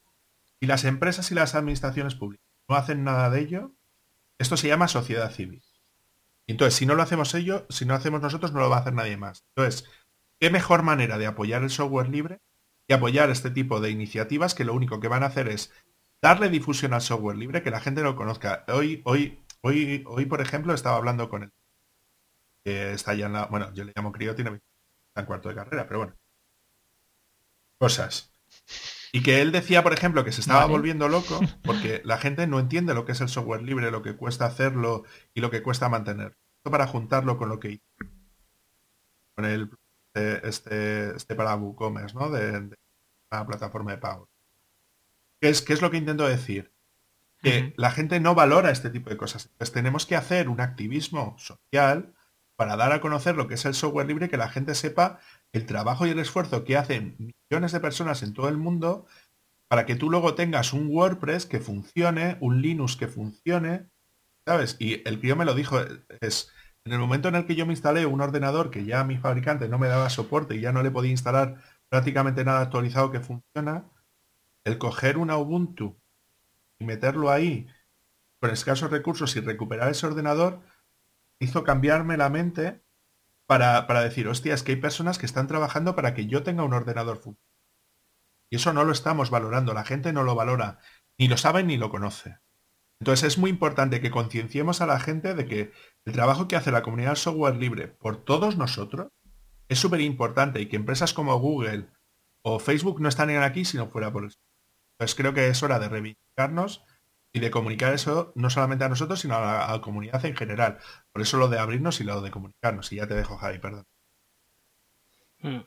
Si las empresas y las administraciones públicas no hacen nada de ello, esto se llama sociedad civil. Entonces, si no lo hacemos ellos, si no hacemos nosotros, no lo va a hacer nadie más. Entonces, ¿qué mejor manera de apoyar el software libre y apoyar este tipo de iniciativas que lo único que van a hacer es darle difusión al software libre, que la gente lo conozca. Hoy, hoy, hoy, hoy por ejemplo, estaba hablando con él. Que está ya en la. Bueno, yo le llamo crío, tiene en cuarto de carrera, pero bueno. Cosas. Y que él decía, por ejemplo, que se estaba volviendo loco <laughs> porque la gente no entiende lo que es el software libre, lo que cuesta hacerlo y lo que cuesta mantener. Esto para juntarlo con lo que con el este, este, este para WooCommerce, ¿no? De, una plataforma de pago. ¿Qué es, ¿Qué es lo que intento decir? Que la gente no valora este tipo de cosas. Entonces tenemos que hacer un activismo social para dar a conocer lo que es el software libre, que la gente sepa el trabajo y el esfuerzo que hacen millones de personas en todo el mundo para que tú luego tengas un WordPress que funcione, un Linux que funcione, ¿sabes? Y el tío me lo dijo, es, en el momento en el que yo me instalé un ordenador que ya mi fabricante no me daba soporte y ya no le podía instalar prácticamente nada actualizado que funciona, el coger una Ubuntu y meterlo ahí con escasos recursos y recuperar ese ordenador, hizo cambiarme la mente para, para decir, hostia, es que hay personas que están trabajando para que yo tenga un ordenador funcional. Y eso no lo estamos valorando, la gente no lo valora, ni lo sabe ni lo conoce. Entonces es muy importante que concienciemos a la gente de que el trabajo que hace la comunidad software libre por todos nosotros es súper importante y que empresas como Google o Facebook no están aquí si no fuera por eso. Entonces creo que es hora de reivindicarnos y de comunicar eso no solamente a nosotros, sino a la, comunidad en general. Por eso lo de abrirnos y lo de comunicarnos. Y ya te dejo, Javi, perdón. Hmm.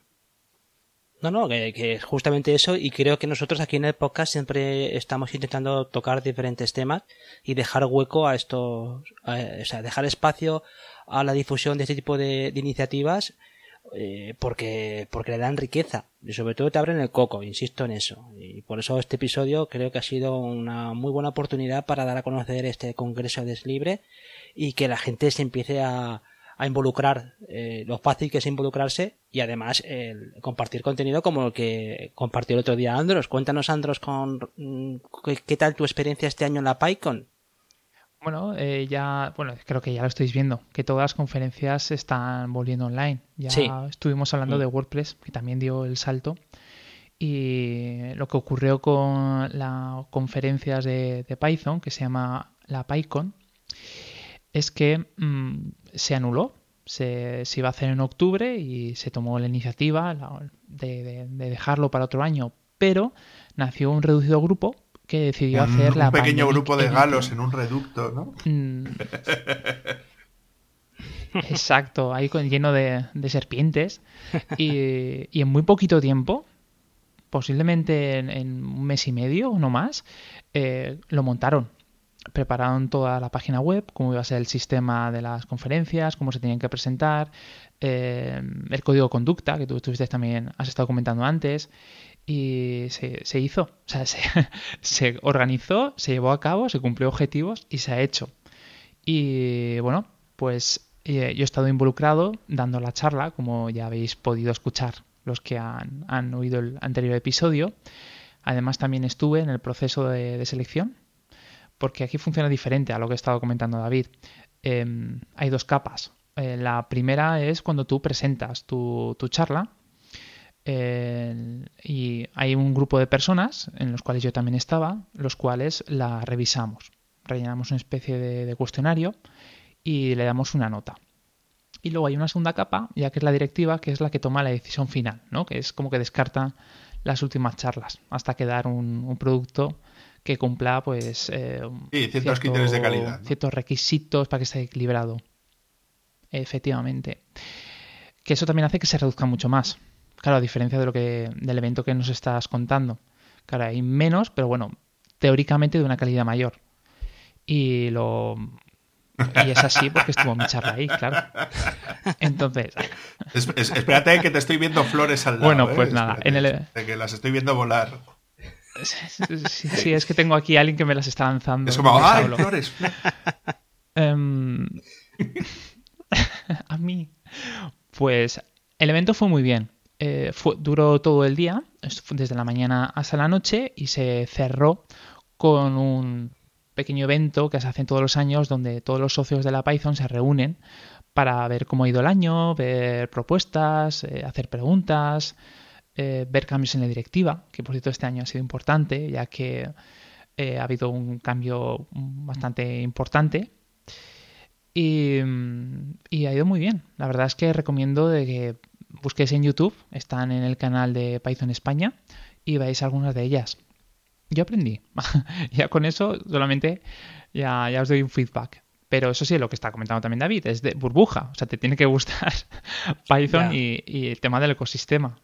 No, no, que, es justamente eso y creo que nosotros aquí en el podcast siempre estamos intentando tocar diferentes temas y dejar hueco a estos, o sea, dejar espacio a la difusión de este tipo de, iniciativas eh, porque, porque le dan riqueza y sobre todo te abren el coco, insisto en eso. Y por eso este episodio creo que ha sido una muy buena oportunidad para dar a conocer este Congreso de Libre y que la gente se empiece a, a involucrar, eh, lo fácil que es involucrarse y además el compartir contenido como el que compartió el otro día Andros. Cuéntanos Andros con mm, qué, tal tu experiencia este año en la PyCon. Bueno, eh, ya, bueno, creo que ya lo estáis viendo, que todas las conferencias se están volviendo online. Ya estuvimos hablando mm. de WordPress, que también dio el salto. Y lo que ocurrió con las conferencias de, Python, que se llama la PyCon, es que mm, se anuló. Se, iba a hacer en octubre y se tomó la iniciativa de, dejarlo para otro año, pero nació un reducido grupo que decidió hacer la... Un pequeño grupo de galos en un reducto, ¿no? Mm. <laughs> Exacto, ahí lleno de, serpientes. Y, en muy poquito tiempo, posiblemente en, un mes y medio o no más, eh, lo montaron prepararon toda la página web, cómo iba a ser el sistema de las conferencias, cómo se tenían que presentar, eh, el código de conducta, que tú estuviste también, has estado comentando antes, y se, hizo, o sea, <laughs> se, organizó, se llevó a cabo, se cumplió objetivos y se ha hecho. Y bueno, pues eh, yo he estado involucrado dando la charla, como ya habéis podido escuchar los que han, oído el anterior episodio. Además también estuve en el proceso de selección porque aquí funciona diferente a lo que he estado comentando David. Em, hay dos capas. Eh, la primera es cuando tú presentas tu, charla y hay un grupo de personas, en los cuales yo también estaba, los cuales la revisamos. Rellenamos una especie de, cuestionario y le damos una nota. Y luego hay una segunda capa, ya que es la directiva, que es la que toma la decisión final, ¿no? que es como que descarta las últimas charlas hasta quedar un producto que cumpla pues eh, ciertos criterios de calidad. Ciertos requisitos para que esté equilibrado. Efectivamente. Que eso también hace que se reduzca mucho más. Claro, a diferencia de lo que, del evento que nos estás contando. Claro, hay menos, pero bueno, teóricamente de una calidad mayor. Y lo. Y es así porque estuvo mi charla ahí, claro. Entonces. espérate que te estoy viendo flores al lado. Bueno, pues ¿eh? nada. En el... Que las estoy viendo volar. Sí, es que tengo aquí a alguien que me las está lanzando. Es como, ¡ay, flores! <laughs> Em, <laughs> a mí. Pues el evento fue muy bien. Eh, duró todo el día, desde la mañana hasta la noche, y se cerró con un pequeño evento que se hace todos los años donde todos los socios de la Python se reúnen para ver cómo ha ido el año, ver propuestas, eh, hacer preguntas, eh, ver cambios en la directiva, que por cierto este año ha sido importante, ya que eh, ha habido un cambio bastante importante. Y, ha ido muy bien. La verdad es que recomiendo de que busquéis en YouTube, están en el canal de Python España y veáis algunas de ellas. Yo aprendí. <laughs> ya con eso solamente ya, ya os doy un feedback. Pero eso sí, lo que está comentando también David, es de burbuja. O sea, te tiene que gustar <laughs> Python y, el tema del ecosistema.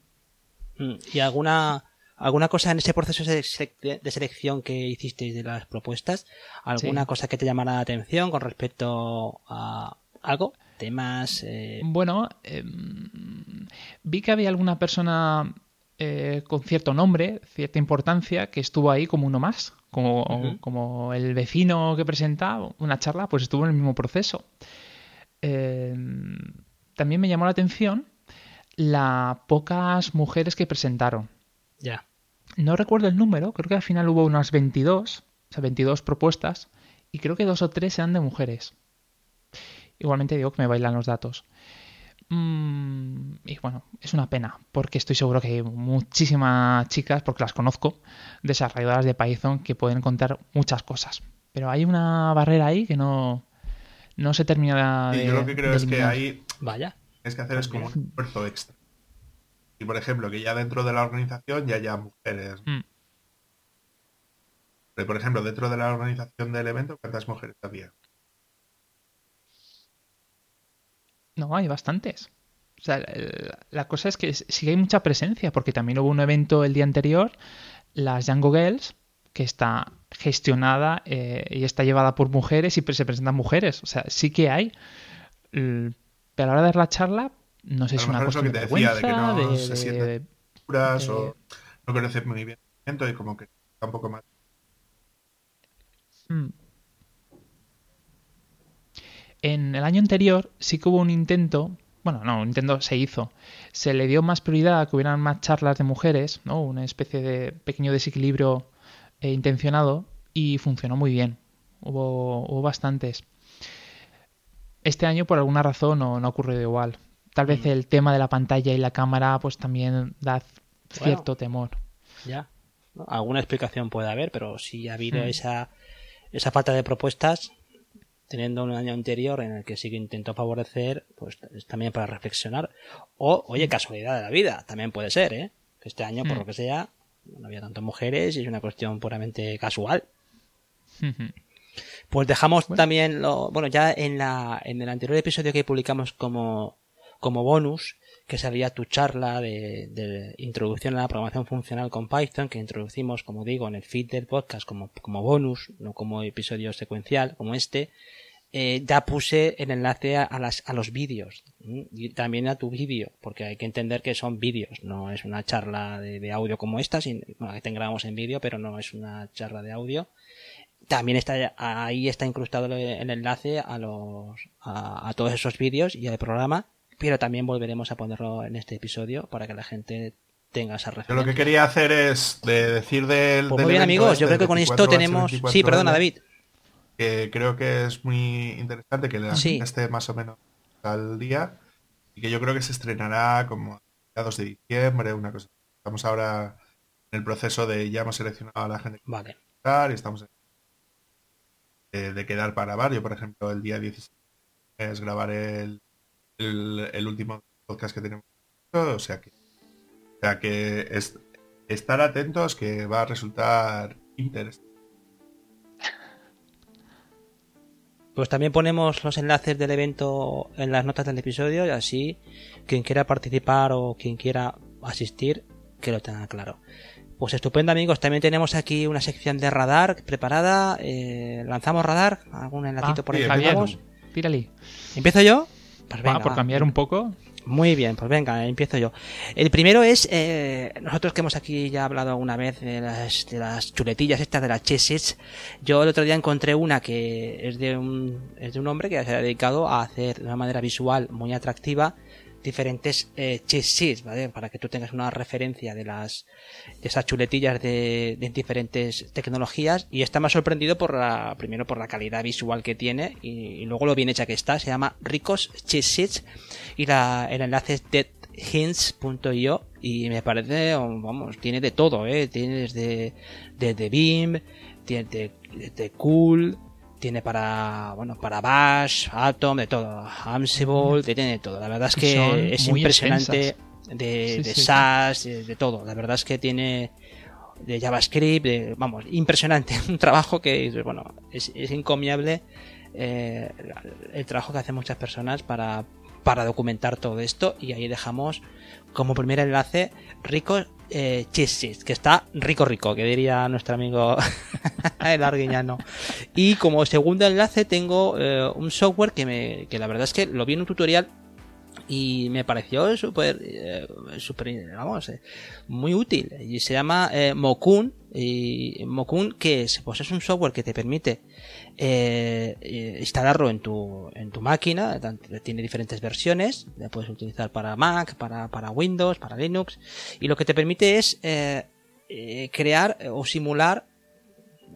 Mm, ¿Y alguna, alguna cosa en ese proceso de, selección que hicisteis de las propuestas? ¿Alguna cosa que te llamara la atención con respecto a algo? ¿Temas? Eh? Bueno, em, vi que había alguna persona eh, con cierto nombre, cierta importancia, que estuvo ahí como uno más. Como, como el vecino que presenta una charla, pues estuvo en el mismo proceso. Em, también me llamó la atención las pocas mujeres que presentaron. Ya. No recuerdo el número, creo que al final hubo unas 22, o sea, 22 propuestas, y creo que dos o tres eran de mujeres. Igualmente digo que me bailan los datos. Mm, y bueno, es una pena, porque estoy seguro que hay muchísimas chicas, porque las conozco, desarrolladoras de Python, que pueden contar muchas cosas. Pero hay una barrera ahí que no, no se termina de. yo lo que creo es que ahí. Vaya tienes que hacer es como un esfuerzo extra. Y por ejemplo, que ya dentro de la organización ya haya mujeres. Mm. Pero, por ejemplo, dentro de la organización del evento, ¿cuántas mujeres había? No, hay bastantes. O sea, la cosa es que sí hay mucha presencia, porque también hubo un evento el día anterior, las Django Girls, que está gestionada eh, y está llevada por mujeres y se presentan mujeres. O sea, sí que hay. Pero a la hora de dar la charla, No sé si lo una mejor es lo que de te decía, de que no de- se de- sienten puras de- o no conoce muy bien y como que está un poco más. Mm. En el año anterior sí que hubo un intento, bueno, no, un intento se hizo. Se le dio más prioridad a que hubieran más charlas de mujeres, ¿no? Una especie de pequeño desequilibrio eh, intencionado y funcionó muy bien. Hubo, hubo bastantes. Este año por alguna razón no, no ha ocurrido igual. Tal vez el tema de la pantalla y la cámara pues también da cierto temor. Ya. Alguna explicación puede haber, pero si ha habido Hmm. esa, esa falta de propuestas, teniendo un año anterior en el que sí que intentó favorecer, pues es también para reflexionar. O, oye, casualidad de la vida, también puede ser, ¿eh? Que este año, por lo que sea, no había tantas mujeres y es una cuestión puramente casual. Pues dejamos también lo, bueno, ya en la, en el anterior episodio que publicamos como, como bonus, que salía tu charla de, de introducción a la programación funcional con Python, que introducimos, como digo, en el feed del podcast como, como bonus, no como episodio secuencial, como este, eh, ya puse el enlace a, las, a los vídeos y también a tu vídeo, porque hay que entender que son vídeos, no es una charla de, de audio como esta, sin, bueno, que tengamos en vídeo, pero no es una charla de audio también está ahí está incrustado el enlace a los a, a todos esos vídeos y al programa pero también volveremos a ponerlo en este episodio para que la gente tenga esa Yo referencia lo que quería hacer es de decir del. Pues del muy bien amigos este yo creo que con esto 24H, tenemos 24L, sí perdona David Que creo que es muy interesante que la Sí. gente esté más o menos al día y que yo creo que se estrenará como a mediados de diciembre, una cosa. Estamos ahora en el proceso de ya hemos seleccionado a la gente vale y estamos en- de, de quedar para. Yo, por ejemplo, el día 16 es grabar el, el, el último podcast que tenemos. O sea que, o sea que es- estar atentos que va a resultar interesante. Pues también ponemos los enlaces del evento en las notas del episodio y así quien quiera participar o quien quiera asistir, que lo tenga claro. Pues estupendo amigos, también tenemos aquí una sección de radar preparada. Eh, ¿Lanzamos radar? ¿Algún enlacito Ah, por ahí? Javier, tírale. ¿Empiezo yo? Pues venga, por va. cambiar un poco. Muy bien, pues venga, empiezo yo. El primero es, eh, nosotros que hemos aquí ya hablado alguna vez de las, de las chuletillas estas de las cheses, yo el otro día encontré una que es de un, es de un hombre que se ha dedicado a hacer de una manera visual muy atractiva diferentes eh, cheses, ¿vale? Para que tú tengas una referencia de las de esas chuletillas de, de diferentes tecnologías y está más sorprendido por la primero por la calidad visual que tiene y, luego lo bien hecha que está. Se llama Ricos Cheses y la, el enlace es deadhints.io y me parece, vamos, tiene de todo, ¿eh? Tiene desde, desde Beam, tiene de, de Cool, tiene para, bueno, para Bash, Atom, de todo, Ansible, tiene de todo. La verdad es que Son es impresionante extensas. de, Sí, de sí, sí. SAS, de, de todo. La verdad es que tiene de JavaScript, de- vamos, impresionante. <laughs> Un trabajo que, bueno, es, es encomiable eh, el trabajo que hacen muchas personas para, para documentar todo esto. Y ahí dejamos como primer enlace Rico eh, Cheeses, que está rico rico, que diría nuestro amigo <laughs> el arguiñano. Y como segundo enlace tengo eh, un software que, me, que la verdad es que lo vi en un tutorial y me pareció súper eh, vamos eh, muy útil. Y se llama eh, Mokun y Mokun que es pues es un software que te permite eh, eh, instalarlo en tu en tu máquina tiene diferentes versiones la puedes utilizar para Mac para para Windows para Linux y lo que te permite es crear o simular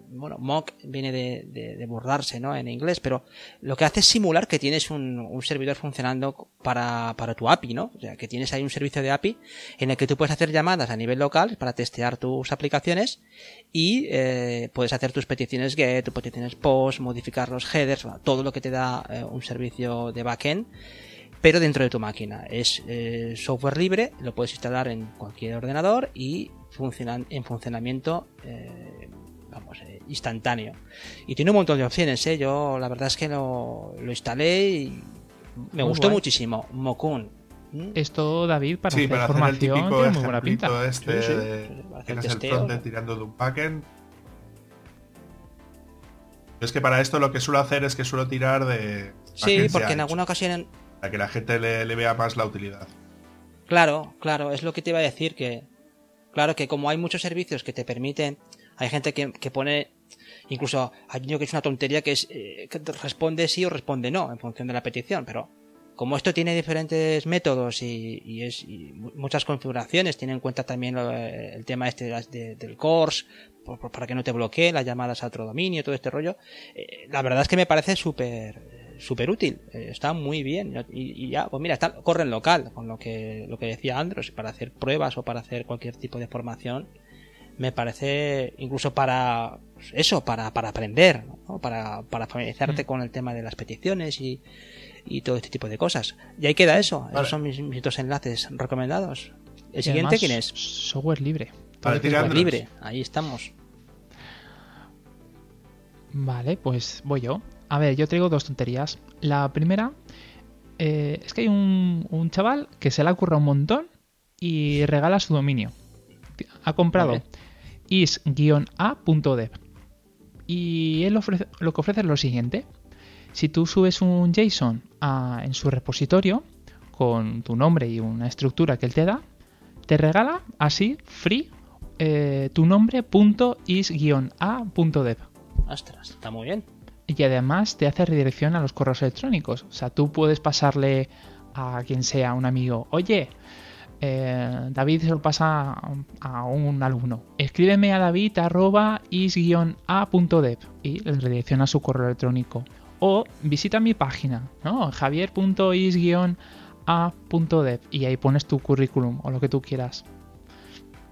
bueno, mock viene de, de, de burlarse, ¿no? En inglés, pero lo que hace es simular que tienes un, un servidor funcionando para, para tu API, ¿no? O sea, que tienes ahí un servicio de API en el que tú puedes hacer llamadas a nivel local para testear tus aplicaciones y eh, puedes hacer tus peticiones GET, tus peticiones POST, modificar los headers, todo lo que te da eh, un servicio de backend pero dentro de tu máquina. Es eh, software libre, lo puedes instalar en cualquier ordenador y funcionan en funcionamiento eh, vamos, instantáneo. Y tiene un montón de opciones, ¿eh? Yo la verdad es que lo, lo instalé y me Muy gustó guay. muchísimo. Mokun. ¿Mm? Esto, David, para Sí, hacer para hacer el formación típico tiene muy buena pinta. este Sí, sí, de- tienes el frontend tirando de un backend. Es que para esto lo que suelo hacer es que suelo tirar de... Sí, porque en alguna ocasión para que la gente le, le vea más la utilidad. Claro, claro, es lo que te iba a decir, que claro que como hay muchos servicios que te permiten, hay gente que, que pone, incluso hay uno que es una tontería que es eh, que responde sí o responde no en función de la petición, pero como esto tiene diferentes métodos y, y es y mu- muchas configuraciones, tiene en cuenta también lo- el tema este de de- del course, por- por- para que no te bloquee las llamadas a otro dominio, todo este rollo, eh, la verdad es que me parece súper súper útil, eh, está muy bien. Y, y ya, pues mira, está, corre en local, con lo que lo que decía Andros, para hacer pruebas o para hacer cualquier tipo de formación, me parece incluso para pues, eso, para, para aprender, ¿no? para, para familiarizarte con el tema de las peticiones y, y todo este tipo de cosas. Y ahí queda eso, Vale. esos son mis, mis dos enlaces recomendados. El Y siguiente, además, ¿quién es? Software libre. Software Android. libre, ahí estamos. Vale, pues voy yo. A ver, yo traigo dos tonterías. La primera eh, es que hay un, un chaval que se le ocurra un montón y regala su dominio. Ha comprado Vale. is-a.dev y él ofrece, lo que ofrece es lo siguiente. Si tú subes un JSON a- en su repositorio con tu nombre y una estructura que él te da, te regala así, free, eh, tu nombre punto is-a.dev. Ostras, está muy bien. Y además te hace redirección a los correos electrónicos. O sea, tú puedes pasarle a quien sea, un amigo, oye, eh, David se lo pasa a, un alumno. Escríbeme a david arroba is-a.dev y le redirecciona su correo electrónico. O visita mi página, ¿no? javier.is-a.dev y ahí pones tu currículum o lo que tú quieras.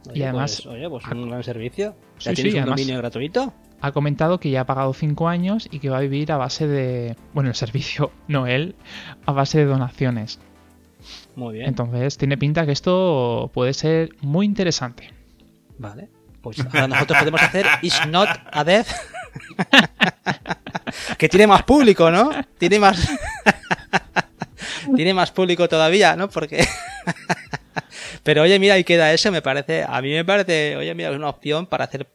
Oye, Y además- pues, oye, pues un gran servicio. ¿Ya Sí, tienes sí, un además- dominio gratuito? ha comentado que ya ha pagado 5 años y que va a vivir a base de. Bueno, el servicio, <laughs> no él, a base de donaciones. Muy bien. Entonces tiene pinta que esto puede ser muy interesante. Vale. Pues ahora nosotros podemos hacer Is Not a Death. <laughs> que tiene más público, ¿no? Tiene más. tiene más público todavía, ¿no? Porque. Pero oye, mira, ahí queda eso, me parece. A mí me parece, oye, mira, es una opción para hacer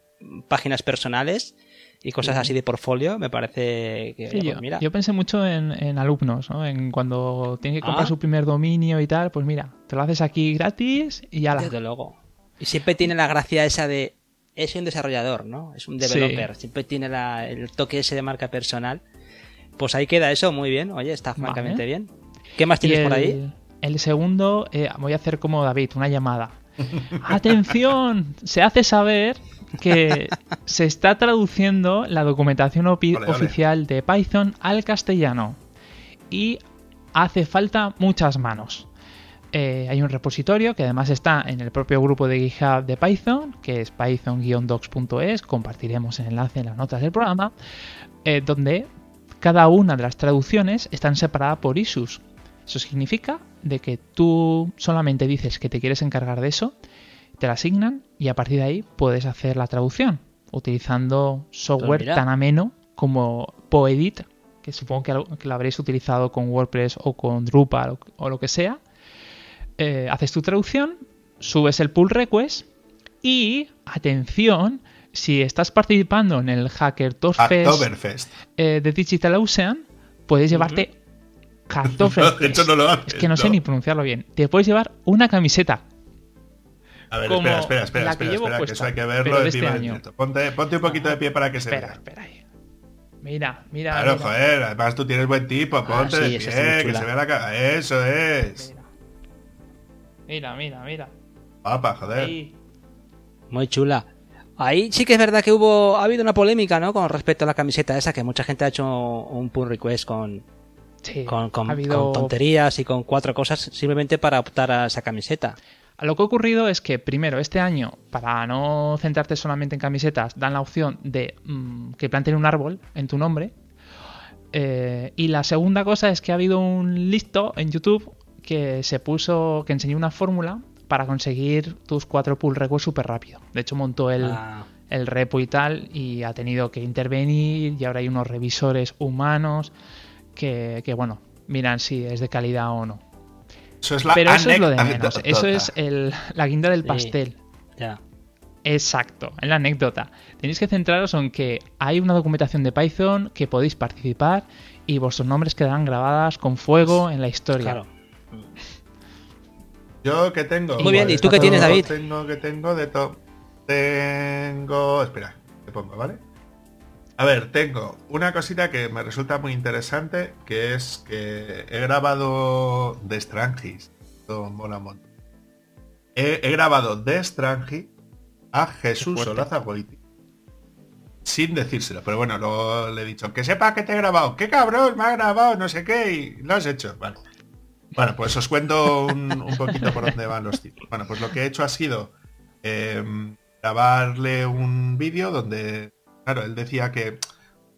páginas personales y cosas así de portfolio. Me parece que, Sí, pues yo, mira. yo pensé mucho en, en alumnos, ¿no? En cuando tienen que comprar Ah. su primer dominio y tal, pues mira, te lo haces aquí gratis y ya la. Desde luego. Y siempre tiene la gracia esa de. Es un desarrollador, ¿no? Es un Sí. developer. Siempre tiene la- el toque ese de marca personal. Pues ahí queda eso, muy bien. Oye, está Vale. francamente bien. ¿Qué más tienes el, por ahí? el segundo, eh, voy a hacer como David, una llamada. ¡Atención! Se hace saber que se está traduciendo la documentación opi- Ole, ole. oficial de Python al castellano. Y hace falta muchas manos. Eh, hay un repositorio que además está en el propio grupo de GitHub de Python, que es python-docs.es, compartiremos el enlace en las notas del programa, eh, donde cada una de las traducciones están separadas por issues. Eso significa de que tú solamente dices que te quieres encargar de eso, te la asignan y a partir de ahí puedes hacer la traducción utilizando software Pues tan ameno como Poedit, que supongo que lo, que lo habréis utilizado con WordPress o con Drupal o, o lo que sea. Eh, haces tu traducción, subes el pull request y, atención, si estás participando en el Hackertorfest Oktoberfest. eh, de Digital Ocean, puedes llevarte De <laughs> hecho, no lo haces, Es que no sé ni pronunciarlo bien. Te puedes llevar una camiseta. A ver, Como espera, espera, espera, la que espera, llevo espera, que eso hay que verlo de encima este año. Ponte, ponte un poquito de pie para que se Espera, vea. espera ahí. Mira, mira. Claro, mira. joder, además tú tienes buen tipo, ponte sí, de pie, que se vea la cara. Eso es. Mira, mira, mira. Papa, joder. Ahí. Muy chula. Ahí sí que es verdad que hubo, ha habido una polémica, ¿no? Con respecto a la camiseta esa, que mucha gente ha hecho un pull request con, Sí, con, con- ha habido... con tonterías y con cuatro cosas simplemente para optar a esa camiseta. Lo que ha ocurrido es que, primero, este año, para no centrarte solamente en camisetas, dan la opción de mm, que planten un árbol en tu nombre. Eh, y la segunda cosa es que ha habido un listo en YouTube que se puso, que enseñó una fórmula para conseguir tus cuatro pull requests súper rápido. De hecho, montó el, Ah, el repo y tal y ha tenido que intervenir y ahora hay unos revisores humanos que, que, bueno, miran si es de calidad o no. Eso es la Pero eso es lo de menos. Eso es el- la guinda del Sí. pastel. ya. Exacto, en la anécdota. Tenéis que centraros en que hay una documentación de Python que podéis participar y vuestros nombres quedarán grabadas con fuego en la historia. Claro. Yo que tengo. Muy bien, ¿y tú qué tienes, David? Tengo que tengo de todo. Tengo. Espera, te pongo, ¿vale? A ver, tengo una cosita que me resulta muy interesante, que es que he grabado de Strangis. Mola he, he, grabado de Strangi a Jesús Olazagoiti. Sin decírselo, pero bueno, luego le he dicho, que sepa que te he grabado, qué cabrón, me ha grabado, no sé qué, y lo has hecho. Vale. Bueno, pues os cuento un, poquito por dónde van los tiros. Bueno, pues lo que he hecho ha sido em, grabarle un vídeo donde, claro, él decía que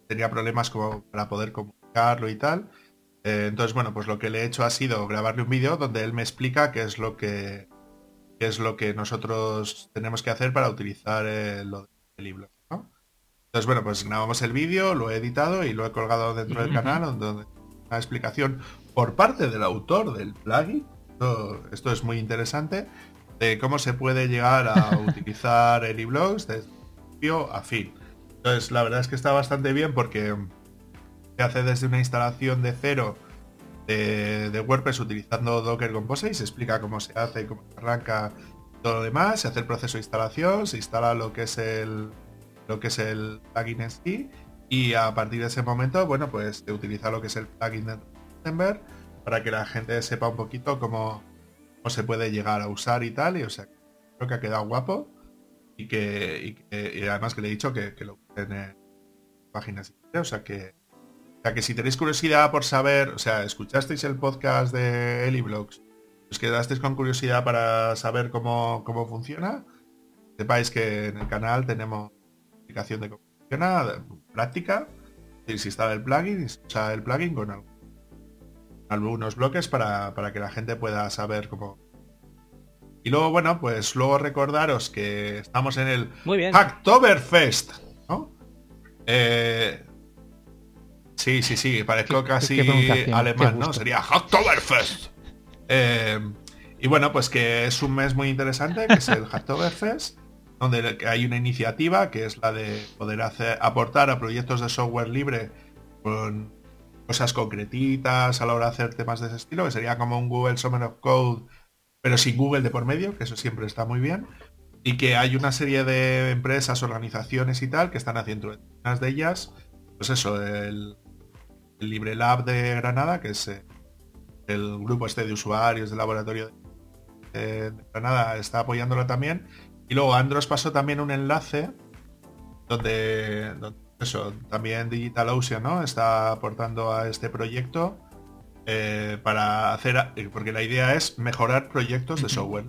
tenía problemas como para poder comunicarlo y tal. Eh, entonces, bueno, pues lo que le he hecho ha sido grabarle un vídeo donde él me explica qué es lo que qué es lo que nosotros tenemos que hacer para utilizar el, lo del libro. ¿no? Entonces, bueno, pues grabamos el vídeo, lo he editado y lo he colgado dentro del canal, donde una explicación por parte del autor del plugin. Esto, es muy interesante de cómo se puede llegar a <laughs> utilizar el eblogs desde principio a fin. Entonces, la verdad es que está bastante bien porque se hace desde una instalación de cero de, WordPress utilizando Docker Compose y se explica cómo se hace, cómo se arranca todo lo demás, se hace el proceso de instalación, se instala lo que es el lo que es el plugin en sí y a partir de ese momento, bueno, pues se utiliza lo que es el plugin de Gutenberg para que la gente sepa un poquito cómo, cómo se puede llegar a usar y tal, y o sea, creo que ha quedado guapo y que, y además que le he dicho que, lo tiene páginas, o sea que o que si tenéis curiosidad por saber, o sea, escuchasteis el podcast de Eliblogs, os quedasteis con curiosidad para saber cómo, cómo funciona, sepáis que en el canal tenemos explicación de cómo funciona, práctica, si está el plugin, y usa el plugin con algunos bloques para, para que la gente pueda saber cómo, y luego, bueno, pues luego recordaros que estamos en el Muy bien. Hacktoberfest, ¿no? Eh, Sí, sí, sí, parezco casi alemán, ¿no? Sería Hacktoberfest. Eh, y bueno, pues que es un mes muy interesante, que es el Hacktoberfest, <laughs> donde hay una iniciativa que es la de poder hacer, aportar a proyectos de software libre con cosas concretitas a la hora de hacer temas de ese estilo, que sería como un Google Summer of Code, pero sin Google de por medio, que eso siempre está muy bien. Y que hay una serie de empresas, organizaciones y tal que están haciendo unas de ellas, pues eso, el, el Libre Lab de Granada, que es eh, el grupo este de usuarios del laboratorio de, Granada, está apoyándolo también. Y luego Andros pasó también un enlace donde, eso, también DigitalOcean ¿no? está aportando a este proyecto eh, para hacer, porque la idea es mejorar proyectos de software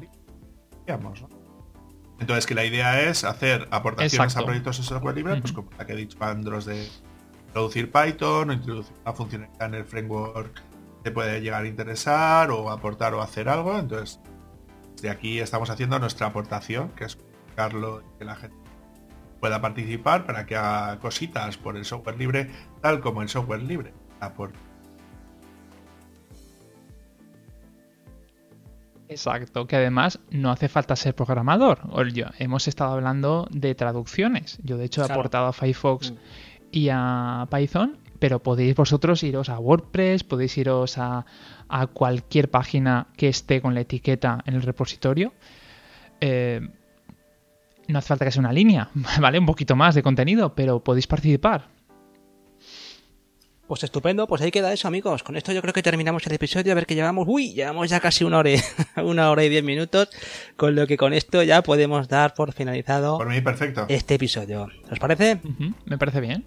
Digamos, Entonces que la idea es hacer aportaciones a proyectos de software libre, pues como la que he dicho Andros de introducir Python o introducir una funcionalidad en el framework que puede llegar a interesar o aportar o hacer algo. Entonces, de aquí estamos haciendo nuestra aportación, que es Carlos que la gente pueda participar para que haga cositas por el software libre, tal como el software libre Exacto, que además no hace falta ser programador. hemos estado hablando de traducciones. Yo de hecho he aportado a Firefox mm y a Python, pero podéis vosotros iros a WordPress, podéis iros a, cualquier página que esté con la etiqueta en el repositorio. Eh, no hace falta que sea una línea, <laughs> ¿vale? Un poquito más de contenido, pero podéis participar. Pues estupendo, pues ahí queda eso, amigos. Con esto yo creo que terminamos el episodio. A ver que llevamos, uy, llevamos ya casi una hora, <laughs> una hora y diez minutos. Con lo que con esto ya podemos dar por finalizado. Por mí, perfecto. Este episodio. ¿Os parece? me parece bien.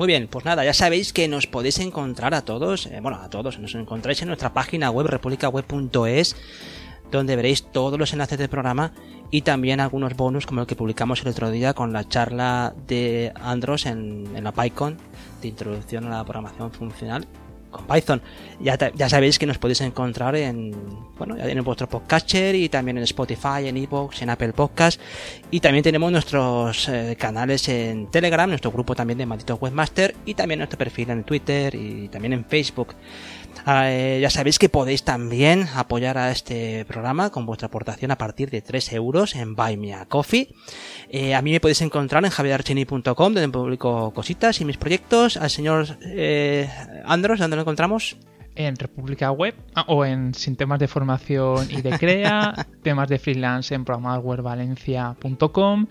Muy bien, pues nada, ya sabéis que nos podéis encontrar a todos, eh, bueno, a todos, nos encontráis en nuestra página web republicaweb.es, donde veréis todos los enlaces del programa y también algunos bonus como el que publicamos el otro día con la charla de Andros en, la PyCon de introducción a la programación funcional con Python. Ya, ya sabéis que nos podéis encontrar en, bueno, en vuestro podcatcher y también en Spotify, en Evox, en Apple Podcast. Y también tenemos nuestros eh, canales en Telegram, nuestro grupo también de Maldito Webmaster y también nuestro perfil en Twitter y también en Facebook. Ah, eh, ya sabéis que podéis también apoyar a este programa con vuestra aportación a partir de 3 euros en Buy Me a Coffee. Eh, a mí me podéis encontrar en javierarchini.com donde publico cositas y mis proyectos. Al señor eh, Andros, ¿dónde lo encontramos? En República Web ah, o en Sin temas de formación y de CREA, <laughs> temas de freelance en programadorwebvalencia.com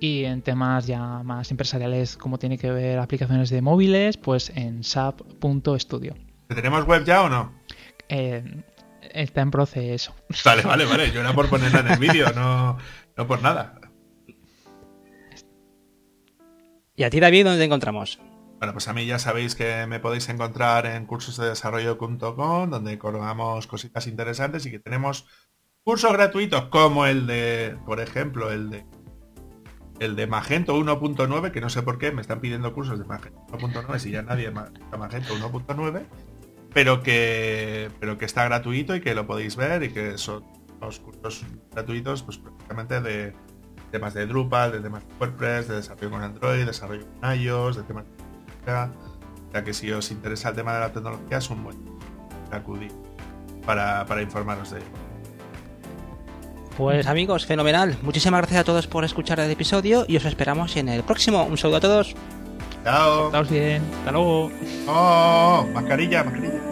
y en temas ya más empresariales como tiene que ver aplicaciones de móviles, pues en sap.studio. ¿Tenemos web ya o no? Eh, está en proceso. Vale, vale, vale. Yo era por <laughs> ponerla en el vídeo, no, no por nada. ¿Y a ti, David, dónde te encontramos? Bueno, pues a mí ya sabéis que me podéis encontrar en cursosdedesarrollo.com, donde colgamos cositas interesantes y que tenemos cursos gratuitos como el de, por ejemplo, el de el de Magento 1.9, que no sé por qué me están pidiendo cursos de Magento 1.9 si ya nadie Magento 1.9 pero que, pero que está gratuito y que lo podéis ver y que son los cursos gratuitos pues prácticamente de temas de Drupal, de temas de WordPress, de desarrollo con Android, desarrollo con iOS, de temas de ya que si os interesa el tema de la tecnología es un buen acudir para, para informaros de ello. Pues amigos, fenomenal. Muchísimas gracias a todos por escuchar el episodio y os esperamos en el próximo. Un saludo a todos. Chao. Estamos bien. Hasta luego. Oh, mascarilla, mascarilla.